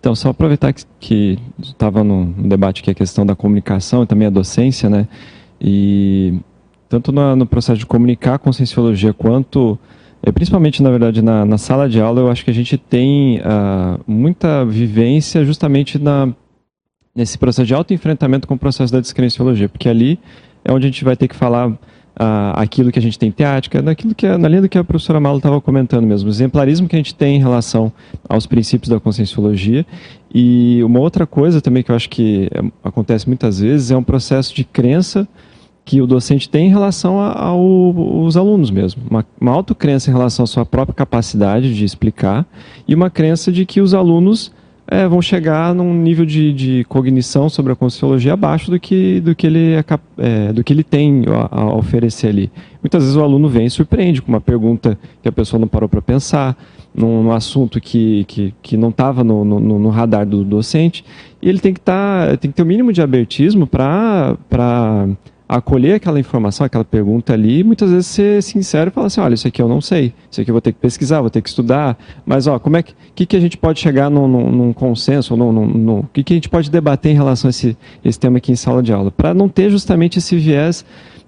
Então, só aproveitar que estava no, no debate aqui a questão da comunicação e também a docência, né? E tanto no processo de comunicar a conscienciologia quanto é, principalmente, na verdade, na, na, sala de aula, eu acho que a gente tem uh, muita vivência justamente na, nesse processo de autoenfrentamento com o processo da descrenciologia, porque ali é onde a gente vai ter que falar uh, aquilo que a gente tem teática, naquilo que, na linha do que a professora Malo estava comentando mesmo, o exemplarismo que a gente tem em relação aos princípios da conscienciologia. E uma outra coisa também que eu acho que é, acontece muitas vezes é um processo de crença que o docente tem em relação aos alunos mesmo. Uma, uma autocrença em relação à sua própria capacidade de explicar e uma crença de que os alunos é, vão chegar num nível de, de, cognição sobre a Conscienciologia abaixo do que, do que, ele, é, é, do que ele tem a, a, oferecer ali. Muitas vezes o aluno vem e surpreende com uma pergunta que a pessoa não parou para pensar, num, num, assunto que, que, que não estava no, no, no, radar do docente, e ele tem que, tá, tem que ter o um mínimo de abertismo para acolher aquela informação, aquela pergunta ali, muitas vezes ser sincero e falar assim, olha, isso aqui eu não sei, isso aqui eu vou ter que pesquisar, vou ter que estudar, mas ó, como é que, que, que a gente pode chegar num, num, num consenso, o que, que a gente pode debater em relação a esse, esse tema aqui em sala de aula, para não ter justamente esse viés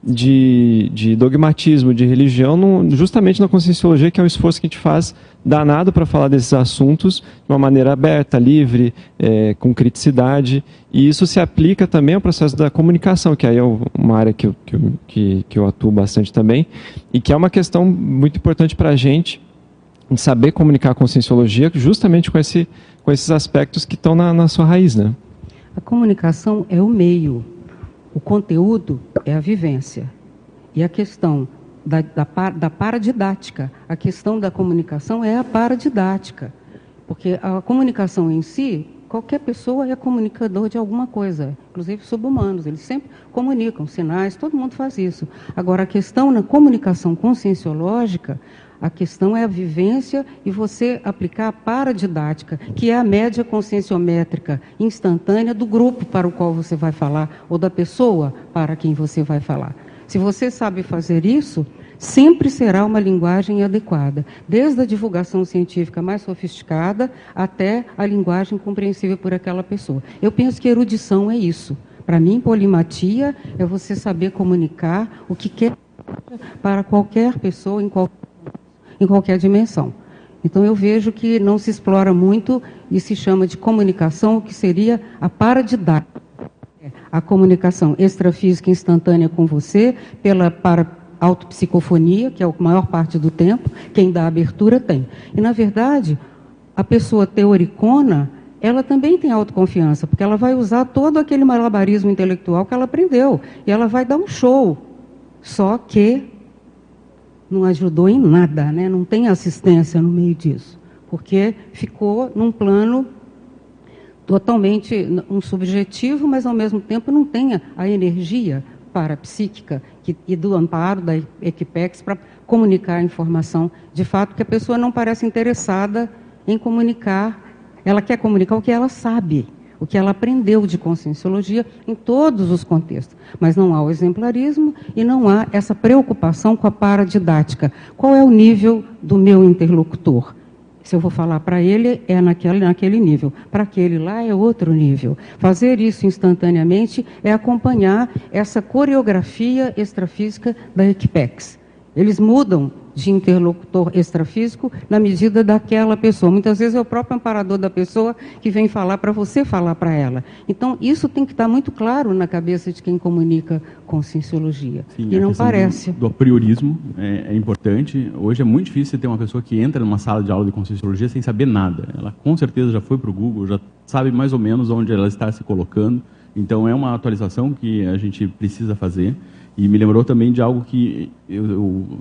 de, de dogmatismo, de religião, no, justamente na conscienciologia, que é um esforço que a gente faz danado para falar desses assuntos de uma maneira aberta, livre, é, com criticidade. E isso se aplica também ao processo da comunicação, que aí é uma área que eu, que, eu, que, que eu atuo bastante também, e que é uma questão muito importante para a gente, em saber comunicar a conscienciologia justamente com, esse, com esses aspectos que estão na, na sua raiz. Né? A comunicação é o meio o conteúdo é a vivência. E a questão da, da, da paradidática, a questão da comunicação é a paradidática. Porque a comunicação em si, qualquer pessoa é comunicador de alguma coisa, inclusive subhumanos, eles sempre comunicam sinais, todo mundo faz isso. Agora, a questão na comunicação conscienciológica, a questão é a vivência e você aplicar a paradidática, que é a média conscienciométrica instantânea do grupo para o qual você vai falar ou da pessoa para quem você vai falar. Se você sabe fazer isso, sempre será uma linguagem adequada, desde a divulgação científica mais sofisticada até a linguagem compreensível por aquela pessoa. Eu penso que erudição é isso. Para mim, polimatia é você saber comunicar o que quer para qualquer pessoa em qualquer em qualquer dimensão. Então eu vejo que não se explora muito e se chama de comunicação, o que seria a paradidática. A comunicação extrafísica instantânea com você, pela para autopsicofonia, que é a maior parte do tempo, quem dá abertura tem. E, na verdade, a pessoa teoricona, ela também tem autoconfiança, porque ela vai usar todo aquele malabarismo intelectual que ela aprendeu, e ela vai dar um show. Só que não ajudou em nada, né? não tem assistência no meio disso, porque ficou num plano totalmente um subjetivo, mas ao mesmo tempo não tem a energia parapsíquica que, e do amparo da Equipex para comunicar a informação de fato, que a pessoa não parece interessada em comunicar, ela quer comunicar o que ela sabe o que ela aprendeu de conscienciologia em todos os contextos. Mas não há o exemplarismo e não há essa preocupação com a paradidática. Qual é o nível do meu interlocutor? Se eu vou falar para ele, é naquele, naquele nível. Para aquele lá, é outro nível. Fazer isso instantaneamente é acompanhar essa coreografia extrafísica da Equipex. Eles mudam de interlocutor extrafísico na medida daquela pessoa. Muitas vezes é o próprio amparador da pessoa que vem falar para você falar para ela. Então, isso tem que estar muito claro na cabeça de quem comunica com cienciologia. Sim, e não parece. Do, do apriorismo é, é, importante. Hoje é muito difícil ter uma pessoa que entra numa sala de aula de conscienciologia sem saber nada. Ela com certeza já foi para o Google, já sabe mais ou menos onde ela está se colocando. Então, é uma atualização que a gente precisa fazer. E me lembrou também de algo que eu, eu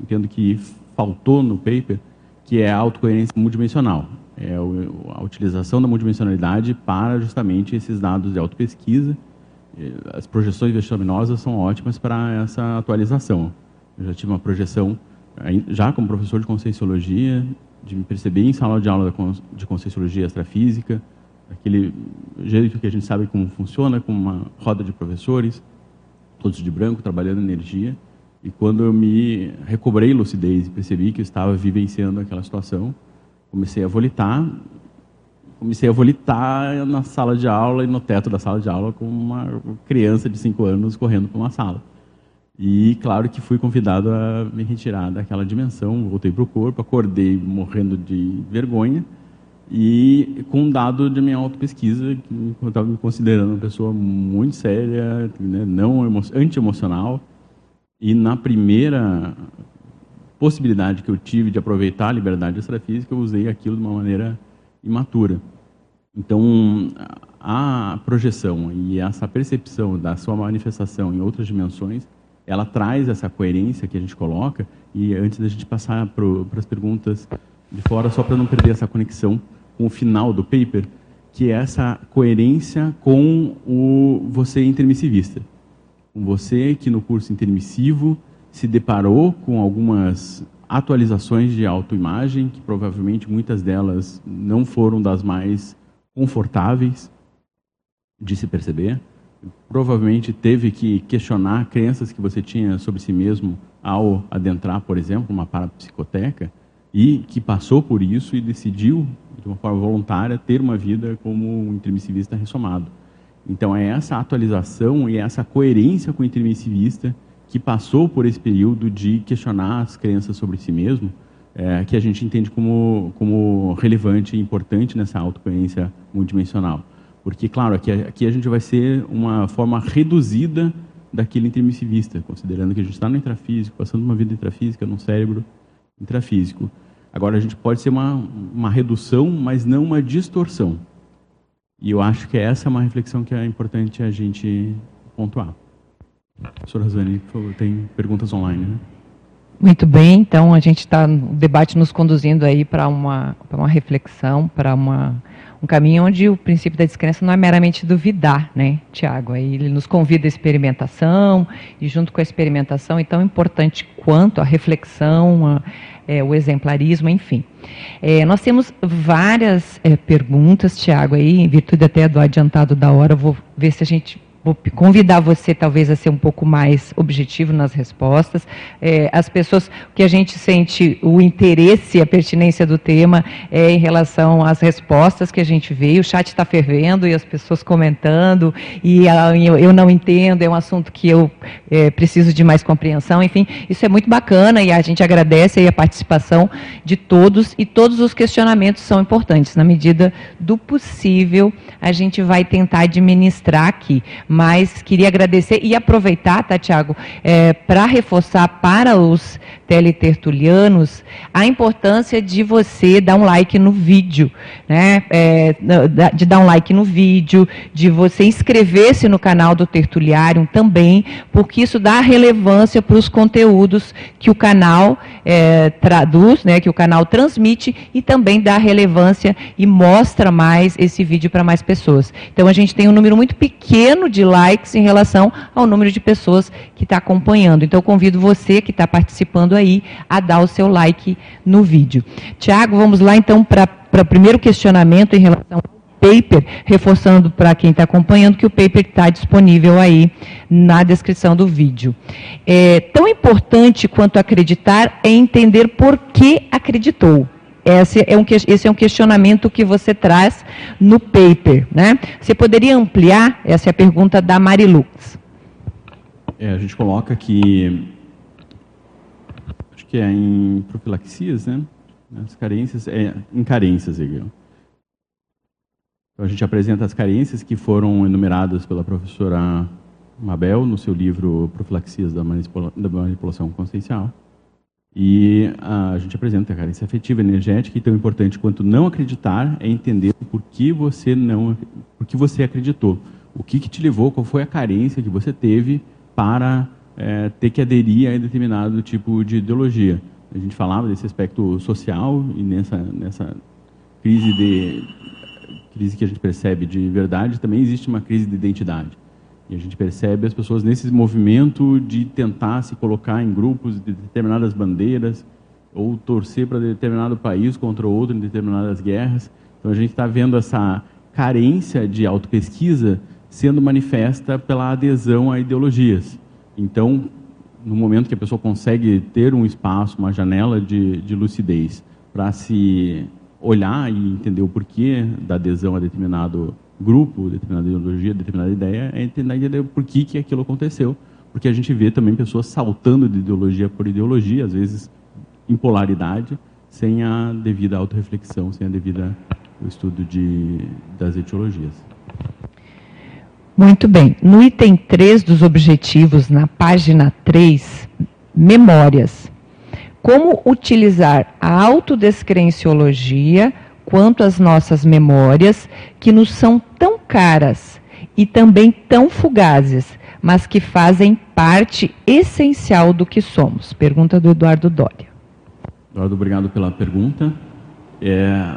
entendo que faltou no paper, que é a autocoerência multidimensional. É a utilização da multidimensionalidade para justamente esses dados de autopesquisa. As projeções vexaminosas são ótimas para essa atualização. Eu já tive uma projeção, já como professor de Conscienciologia, de me perceber em sala de aula de Conscienciologia Astrafísica, aquele jeito que a gente sabe como funciona, com uma roda de professores, todos de branco, trabalhando energia. E quando eu me recobrei lucidez e percebi que eu estava vivenciando aquela situação, comecei a volitar. Comecei a volitar na sala de aula e no teto da sala de aula com uma criança de 5 anos correndo por uma sala. E claro que fui convidado a me retirar daquela dimensão, voltei para o corpo, acordei morrendo de vergonha e com um dado de minha auto-pesquisa, que eu estava me considerando uma pessoa muito séria, né, não anti-emocional, e na primeira possibilidade que eu tive de aproveitar a liberdade extrafísica, eu usei aquilo de uma maneira imatura. Então, a projeção e essa percepção da sua manifestação em outras dimensões, ela traz essa coerência que a gente coloca. E antes da gente passar para as perguntas de fora, só para não perder essa conexão com o final do paper, que é essa coerência com o você intermissivista. Com você que no curso intermissivo se deparou com algumas atualizações de autoimagem, que provavelmente muitas delas não foram das mais confortáveis de se perceber. Provavelmente teve que questionar crenças que você tinha sobre si mesmo ao adentrar, por exemplo, uma parapsicoteca e que passou por isso e decidiu, de uma forma voluntária, ter uma vida como um intermissivista ressomado. Então é essa atualização e essa coerência com o intermissivista que passou por esse período de questionar as crenças sobre si mesmo, é, que a gente entende como, como relevante e importante nessa autocoerência multidimensional. Porque, claro, aqui, aqui a gente vai ser uma forma reduzida daquele intermissivista, considerando que a gente está no intrafísico, passando uma vida intrafísica, num cérebro intrafísico. Agora, a gente pode ser uma, uma redução, mas não uma distorção. E eu acho que essa é uma reflexão que é importante a gente pontuar. Professora Zani, por favor, tem perguntas online, né? Muito bem, então a gente está, o debate nos conduzindo aí para uma, uma reflexão, para uma um caminho onde o princípio da descrença não é meramente duvidar, né, Tiago? Ele nos convida à experimentação e junto com a experimentação, é tão importante quanto a reflexão, a, é, o exemplarismo, enfim. É, nós temos várias é, perguntas, Tiago, aí, em virtude até do adiantado da hora, vou ver se a gente vou convidar você talvez a ser um pouco mais objetivo nas respostas. É, as pessoas, que a gente sente o interesse, a pertinência do tema é em relação às respostas que a gente vê. O chat está fervendo e as pessoas comentando e a, eu, eu, não entendo, é um assunto que eu é, preciso de mais compreensão. Enfim, isso é muito bacana e a gente agradece a participação de todos e todos os questionamentos são importantes. Na medida do possível, a gente vai tentar administrar aqui mas queria agradecer e aproveitar, tá, Tiago, é, para reforçar para os teletertulianos a importância de você dar um like no vídeo, né? É, de dar um like no vídeo, de você inscrever-se no canal do Tertuliário também, porque isso dá relevância para os conteúdos que o canal é, traduz, né? Que o canal transmite e também dá relevância e mostra mais esse vídeo para mais pessoas. Então a gente tem um número muito pequeno de likes em relação ao número de pessoas que está acompanhando. Então eu convido você que está participando aí a dar o seu like no vídeo. Tiago, vamos lá então para o primeiro questionamento em relação ao paper, reforçando para quem está acompanhando que o paper está disponível aí na descrição do vídeo. É, tão importante quanto acreditar é entender por que acreditou. Esse é, um, esse é um questionamento que você traz no paper. Né? Você poderia ampliar? Essa é a pergunta da Marilux. É, a gente coloca que que é em profilaxias, né? As carências, é, em carências, Então, a gente apresenta as carências que foram enumeradas pela professora Mabel no seu livro Profilaxias da, manipula da Manipulação Consciencial. E a gente apresenta a carência afetiva energética e tão importante quanto não acreditar é entender por que você não, por que você acreditou, o que, que te levou, qual foi a carência que você teve para é, ter que aderir a determinado tipo de ideologia. A gente falava desse aspecto social e nessa, nessa crise de crise que a gente percebe de verdade, também existe uma crise de identidade. E a gente percebe as pessoas nesse movimento de tentar se colocar em grupos de determinadas bandeiras ou torcer para determinado país contra outro em determinadas guerras. Então a gente está vendo essa carência de autopesquisa sendo manifesta pela adesão a ideologias. Então, no momento que a pessoa consegue ter um espaço, uma janela de, de lucidez para se olhar e entender o porquê da adesão a determinado grupo, determinada ideologia, determinada ideia, é entender por que, que aquilo aconteceu. porque a gente vê também pessoas saltando de ideologia por ideologia, às vezes em polaridade, sem a devida autorreflexão, sem a devida o estudo de, das etiologias. Muito bem. No item 3 dos objetivos, na página 3, memórias. Como utilizar a autodescrenciologia quanto às nossas memórias, que nos são tão caras e também tão fugazes, mas que fazem parte essencial do que somos? Pergunta do Eduardo Dória. Eduardo, obrigado pela pergunta. É,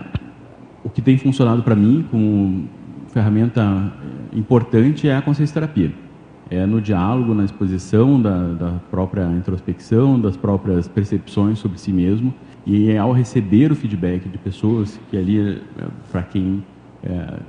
o que tem funcionado para mim como ferramenta importante é a consciência terapia. É no diálogo, na exposição da, da própria introspecção, das próprias percepções sobre si mesmo e ao receber o feedback de pessoas que ali, é, para quem é,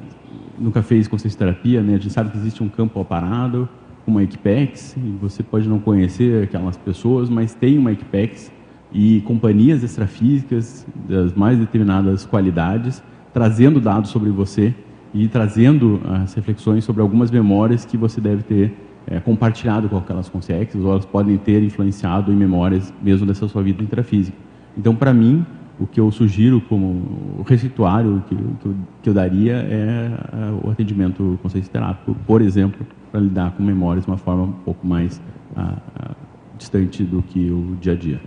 nunca fez consciência terapia, né, a gente sabe que existe um campo aparado, uma Equipex, e você pode não conhecer aquelas pessoas, mas tem uma Equipex e companhias extrafísicas das mais determinadas qualidades, trazendo dados sobre você e trazendo as reflexões sobre algumas memórias que você deve ter é, compartilhado com aquelas consciências, ou elas podem ter influenciado em memórias mesmo dessa sua vida intrafísica. Então, para mim, o que eu sugiro como receituário que, que, eu, que eu daria é, é o atendimento consciência terápico, por exemplo, para lidar com memórias de uma forma um pouco mais ah, ah, distante do que o dia a dia.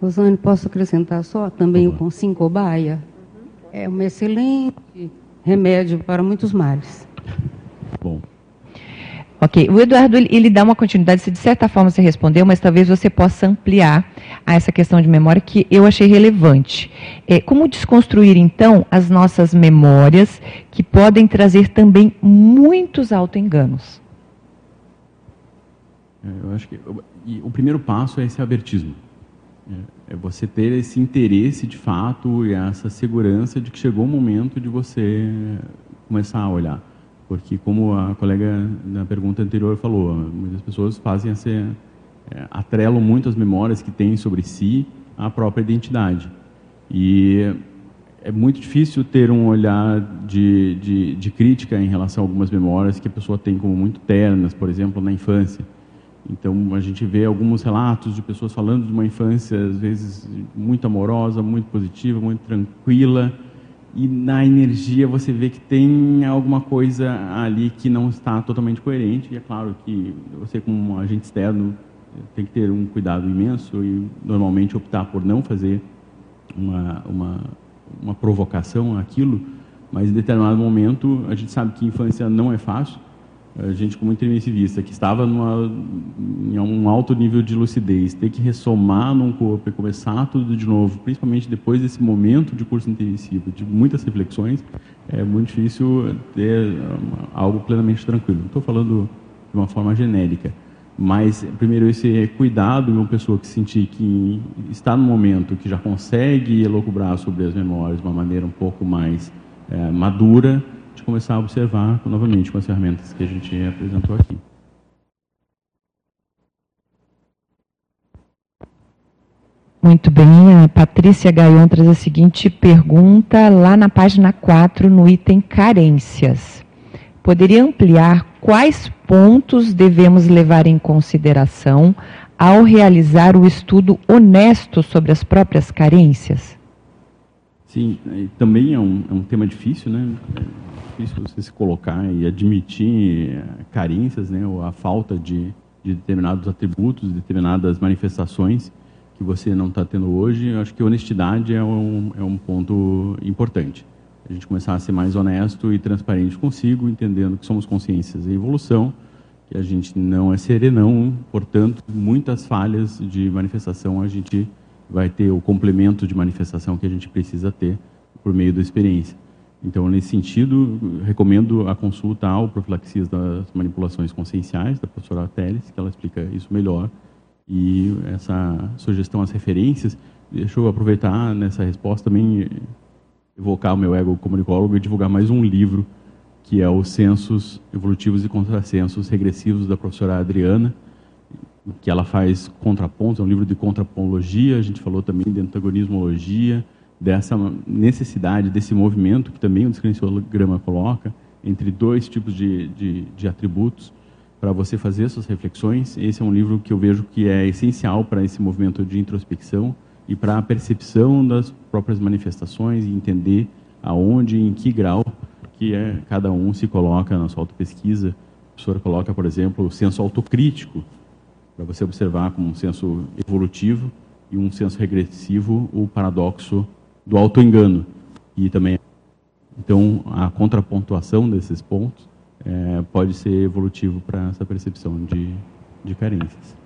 Rosane, posso acrescentar só também o Consim Cobaia? É um excelente remédio para muitos males. Ok, o Eduardo ele, ele, dá uma continuidade, se de certa forma você respondeu, mas talvez você possa ampliar a essa questão de memória que eu achei relevante. É, como desconstruir então as nossas memórias que podem trazer também muitos autoenganos? É, eu acho que o primeiro passo é esse abertismo. É, é você ter esse interesse de fato e essa segurança de que chegou o momento de você começar a olhar. Porque, como a colega na pergunta anterior falou, muitas pessoas fazem esse, é, atrelam muito as memórias que têm sobre si à própria identidade. E é muito difícil ter um olhar de, de, de crítica em relação a algumas memórias que a pessoa tem como muito ternas, por exemplo, na infância. Então, a gente vê alguns relatos de pessoas falando de uma infância, às vezes, muito amorosa, muito positiva, muito tranquila, e na energia você vê que tem alguma coisa ali que não está totalmente coerente. E é claro que você, como um agente externo, tem que ter um cuidado imenso e, normalmente, optar por não fazer uma, uma, uma provocação àquilo, mas, em determinado momento, a gente sabe que infância não é fácil gente como intermissivista, que estava numa, em um alto nível de lucidez, ter que ressomar num corpo e começar tudo de novo, principalmente depois desse momento de curso intermissivo, de muitas reflexões, é muito difícil ter algo plenamente tranquilo. Não estou falando de uma forma genérica, mas primeiro esse cuidado em uma pessoa que sentir que está no momento que já consegue elocubrar sobre as memórias de uma maneira um pouco mais é, madura, de começar a observar novamente com as ferramentas que a gente apresentou aqui. Muito bem, a Patrícia Gaion traz a seguinte pergunta lá na página 4, no item carências. Poderia ampliar quais pontos devemos levar em consideração ao realizar o estudo honesto sobre as próprias carências? Sim, também é um, é um tema difícil, né? Difícil você se colocar e admitir eh, carências, né, ou a falta de, de determinados atributos, determinadas manifestações que você não está tendo hoje. Eu acho que honestidade é um, é um ponto importante. A gente começar a ser mais honesto e transparente consigo, entendendo que somos consciências em evolução, que a gente não é serenão, portanto, muitas falhas de manifestação a gente vai ter o complemento de manifestação que a gente precisa ter por meio da experiência. Então, nesse sentido, recomendo a consulta ao Profilaxias das Manipulações Conscienciais, da professora Teles, que ela explica isso melhor. E essa sugestão às referências, deixa eu aproveitar nessa resposta também evocar o meu ego comunicólogo e divulgar mais um livro, que é o Censos Evolutivos e Contrassensos Regressivos, da professora Adriana, que ela faz contrapontos, é um livro de contrapologia, a gente falou também de antagonismologia, dessa necessidade, desse movimento que também o descrenciograma coloca entre dois tipos de, de, de atributos para você fazer suas reflexões. Esse é um livro que eu vejo que é essencial para esse movimento de introspecção e para a percepção das próprias manifestações e entender aonde, em que grau que é, cada um se coloca na sua autopesquisa. A professora coloca, por exemplo, o senso autocrítico, para você observar como um senso evolutivo e um senso regressivo, o paradoxo do autoengano. E também, então, a contrapontuação desses pontos é, pode ser evolutivo para essa percepção de, de carências.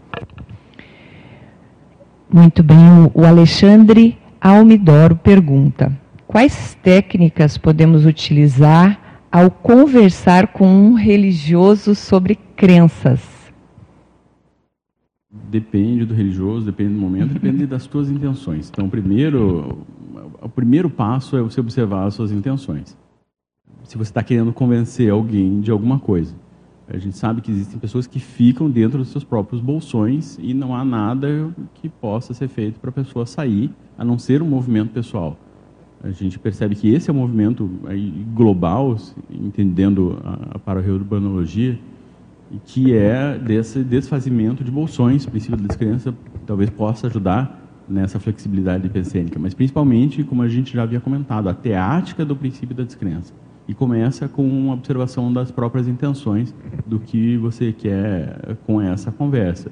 Muito bem, o Alexandre Almidoro pergunta: quais técnicas podemos utilizar ao conversar com um religioso sobre crenças? Depende do religioso, depende do momento, depende das suas intenções. Então, primeiro, o primeiro passo é você observar as suas intenções. Se você está querendo convencer alguém de alguma coisa, a gente sabe que existem pessoas que ficam dentro dos seus próprios bolsões e não há nada que possa ser feito para a pessoa sair, a não ser um movimento pessoal. A gente percebe que esse é um movimento global, entendendo a, a que é desse desfazimento de bolsões. Princípio da descrença talvez possa ajudar nessa flexibilidade epicênica, mas principalmente, como a gente já havia comentado, a teática do princípio da descrença. E começa com uma observação das próprias intenções do que você quer com essa conversa.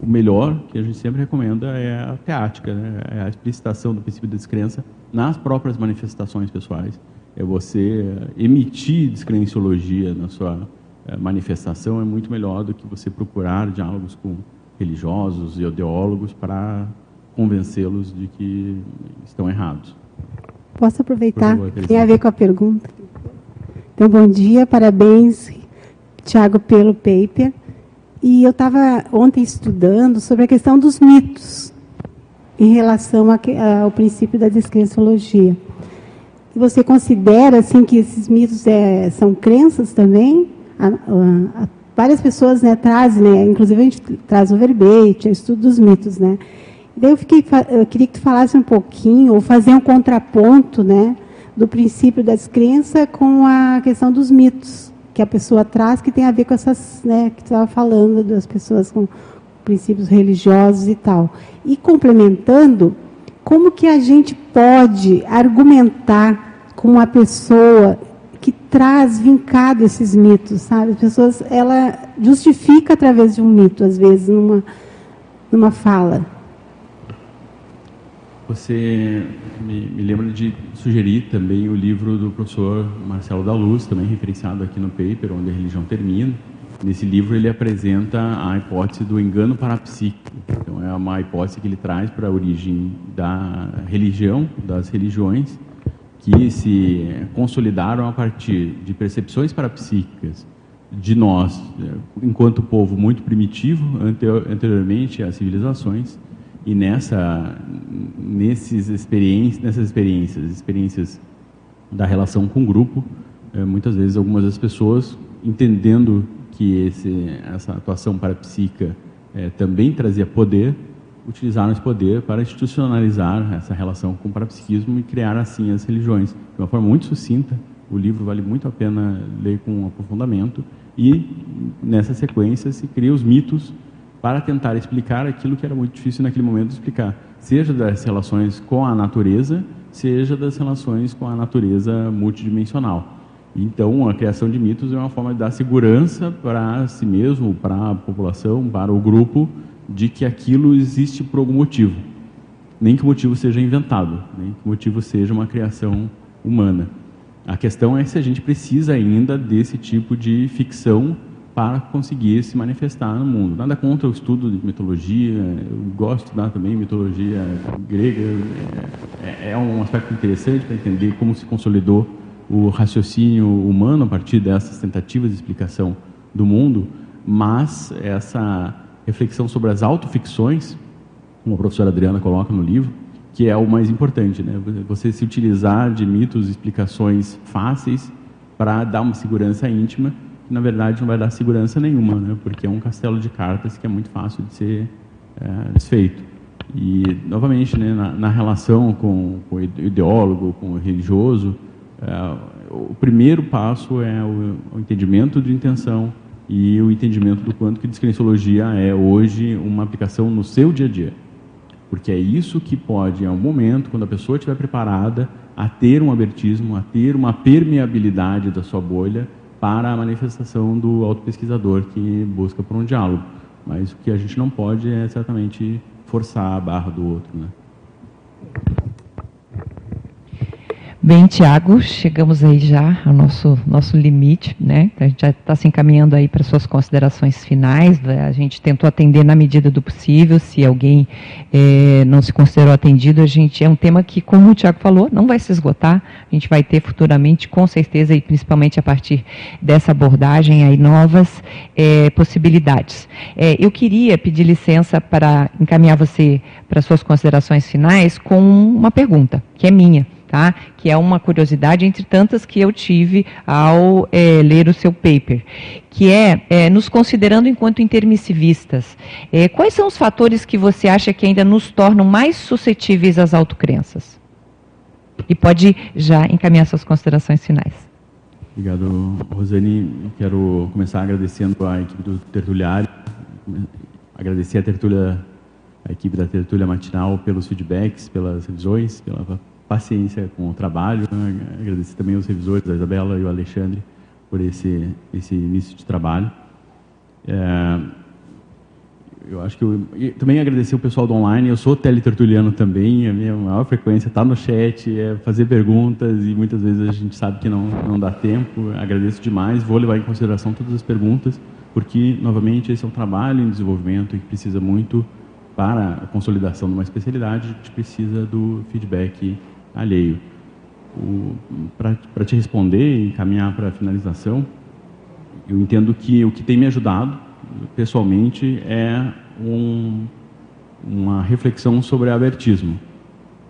O melhor, que a gente sempre recomenda, é a teática, né? é a explicitação do princípio da descrença nas próprias manifestações pessoais. É você emitir descrenciologia na sua manifestação, é muito melhor do que você procurar diálogos com religiosos e ideólogos para convencê-los de que estão errados. Posso aproveitar? Favor, Tem a ver com a pergunta. Então, bom dia, parabéns, Tiago, pelo paper. E eu estava ontem estudando sobre a questão dos mitos em relação ao princípio da descrenciologia. Você considera assim que esses mitos é, são crenças também? A, a, várias pessoas né, trazem, né, inclusive a gente traz o verbete, o estudo dos mitos, né? Daí eu, fiquei, eu queria que tu falasse um pouquinho, ou fazer um contraponto, né, do princípio da descrença com a questão dos mitos que a pessoa traz, que tem a ver com essas, né, que estava falando das pessoas com princípios religiosos e tal. E complementando, como que a gente pode argumentar com uma pessoa traz vincado esses mitos, sabe? As pessoas, ela justifica através de um mito, às vezes, numa, numa fala. Você me, me, lembra de sugerir também o livro do professor Marcelo da Luz, também referenciado aqui no paper, onde a religião termina. Nesse livro ele apresenta a hipótese do engano parapsíquico. Então é uma hipótese que ele traz para a origem da religião, das religiões, que se consolidaram a partir de percepções parapsíquicas de nós, enquanto povo muito primitivo, anteriormente às civilizações, e nessa, nesses experiências, nessas experiências, experiências da relação com o grupo, é, muitas vezes algumas das pessoas entendendo que esse, essa atuação parapsíquica é, também trazia poder, utilizaram esse poder para institucionalizar essa relação com o parapsiquismo e criar assim as religiões. De uma forma muito sucinta, o livro vale muito a pena ler com aprofundamento e nessa sequência se cria os mitos para tentar explicar aquilo que era muito difícil naquele momento explicar, seja das relações com a natureza, seja das relações com a natureza multidimensional. Então, a criação de mitos é uma forma de dar segurança para si mesmo, para a população, para o grupo, de que aquilo existe por algum motivo. Nem que o motivo seja inventado, nem que o motivo seja uma criação humana. A questão é se a gente precisa ainda desse tipo de ficção para conseguir se manifestar no mundo. Nada contra o estudo de mitologia, eu gosto de estudar também mitologia grega, é, é um aspecto interessante para entender como se consolidou o raciocínio humano a partir dessas tentativas de explicação do mundo, mas essa reflexão sobre as autoficções, como a professora Adriana coloca no livro, que é o mais importante, né? Você se utilizar de mitos, explicações fáceis para dar uma segurança íntima que na verdade não vai dar segurança nenhuma, né? porque é um castelo de cartas que é muito fácil de ser é, desfeito. E, novamente, né, na, na relação com, com, o ideólogo, com o religioso, é, o primeiro passo é o, o, entendimento de intenção e o entendimento do quanto que descrenciologia é hoje uma aplicação no seu dia a dia. Porque é isso que pode, em algum momento, quando a pessoa estiver preparada, a ter um abertismo, a ter uma permeabilidade da sua bolha para a manifestação do autopesquisador que busca por um diálogo. Mas o que a gente não pode é certamente forçar a barra do outro. Né? Bem, Tiago, chegamos aí já ao nosso, nosso limite, né? A gente já está se encaminhando aí para suas considerações finais. A gente tentou atender na medida do possível. Se alguém é, não se considerou atendido, a gente é um tema que, como o Tiago falou, não vai se esgotar. A gente vai ter futuramente, com certeza, e principalmente a partir dessa abordagem aí novas é, possibilidades. É, eu queria pedir licença para encaminhar você para suas considerações finais com uma pergunta que é minha tá? que é uma curiosidade entre tantas que eu tive ao é, ler o seu paper, que é, é nos considerando enquanto intermissivistas, é, quais são os fatores que você acha que ainda nos tornam mais suscetíveis às autocrenças? E pode já encaminhar suas considerações finais. Obrigado, Rosane. Quero começar agradecendo a equipe do Tertuliário, agradecer a tertúlia, a equipe da Tertúlia Matinal pelos feedbacks, pelas revisões, pela paciência com o trabalho. Né? Agradecer também aos revisores, a Isabela e o Alexandre, por esse, esse início de trabalho. É, eu acho que eu, também agradecer o pessoal do online. Eu sou teletertuliano também. A minha maior frequência está no chat, é fazer perguntas e muitas vezes a gente sabe que não, não dá tempo. Agradeço demais. Vou levar em consideração todas as perguntas, porque, novamente, esse é um trabalho em desenvolvimento e que precisa muito para a consolidação de uma especialidade. A gente precisa do feedback alheio. Para te responder e caminhar para a finalização, eu entendo que o que tem me ajudado, pessoalmente, é um, uma reflexão sobre abertismo.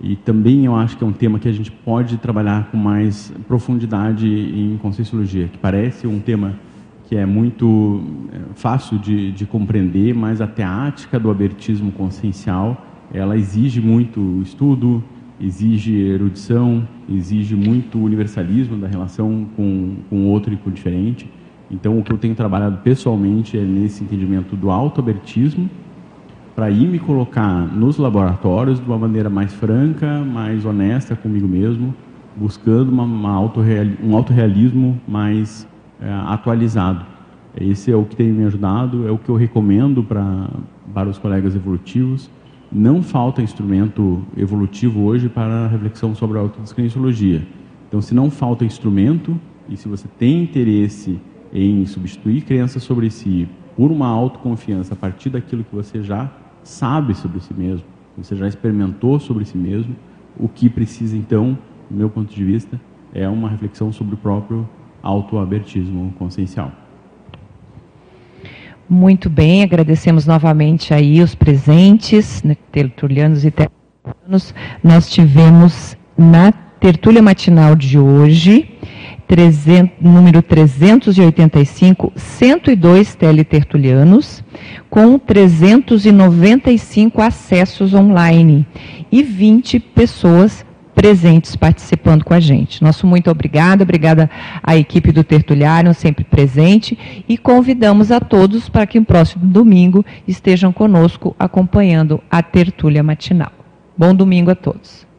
E também eu acho que é um tema que a gente pode trabalhar com mais profundidade em Conscienciologia, que parece um tema que é muito é, fácil de, de compreender, mas a teática do abertismo consciencial, ela exige muito estudo, exige erudição, exige muito universalismo da relação com, com outro e com o diferente. Então, o que eu tenho trabalhado pessoalmente é nesse entendimento do autoabertismo, para ir me colocar nos laboratórios de uma maneira mais franca, mais honesta comigo mesmo, buscando uma, uma autorreal, um autorrealismo mais é, atualizado. Esse é o que tem me ajudado, é o que eu recomendo para os colegas evolutivos não falta instrumento evolutivo hoje para a reflexão sobre a autodescrenciologia. Então, se não falta instrumento e se você tem interesse em substituir crenças sobre si por uma autoconfiança a partir daquilo que você já sabe sobre si mesmo, você já experimentou sobre si mesmo, o que precisa então, do meu ponto de vista, é uma reflexão sobre o próprio autoabertismo consciencial. Muito bem, agradecemos novamente aí os presentes, né, tertulianos e tertulianos. Nós tivemos na tertúlia matinal de hoje, 300, número 385, 102 teletertulianos, com 395 acessos online e 20 pessoas presentes participando com a gente. Nosso muito obrigado, obrigada à equipe do Tertuliário, sempre presente, e convidamos a todos para que no próximo domingo estejam conosco acompanhando a tertúlia matinal. Bom domingo a todos.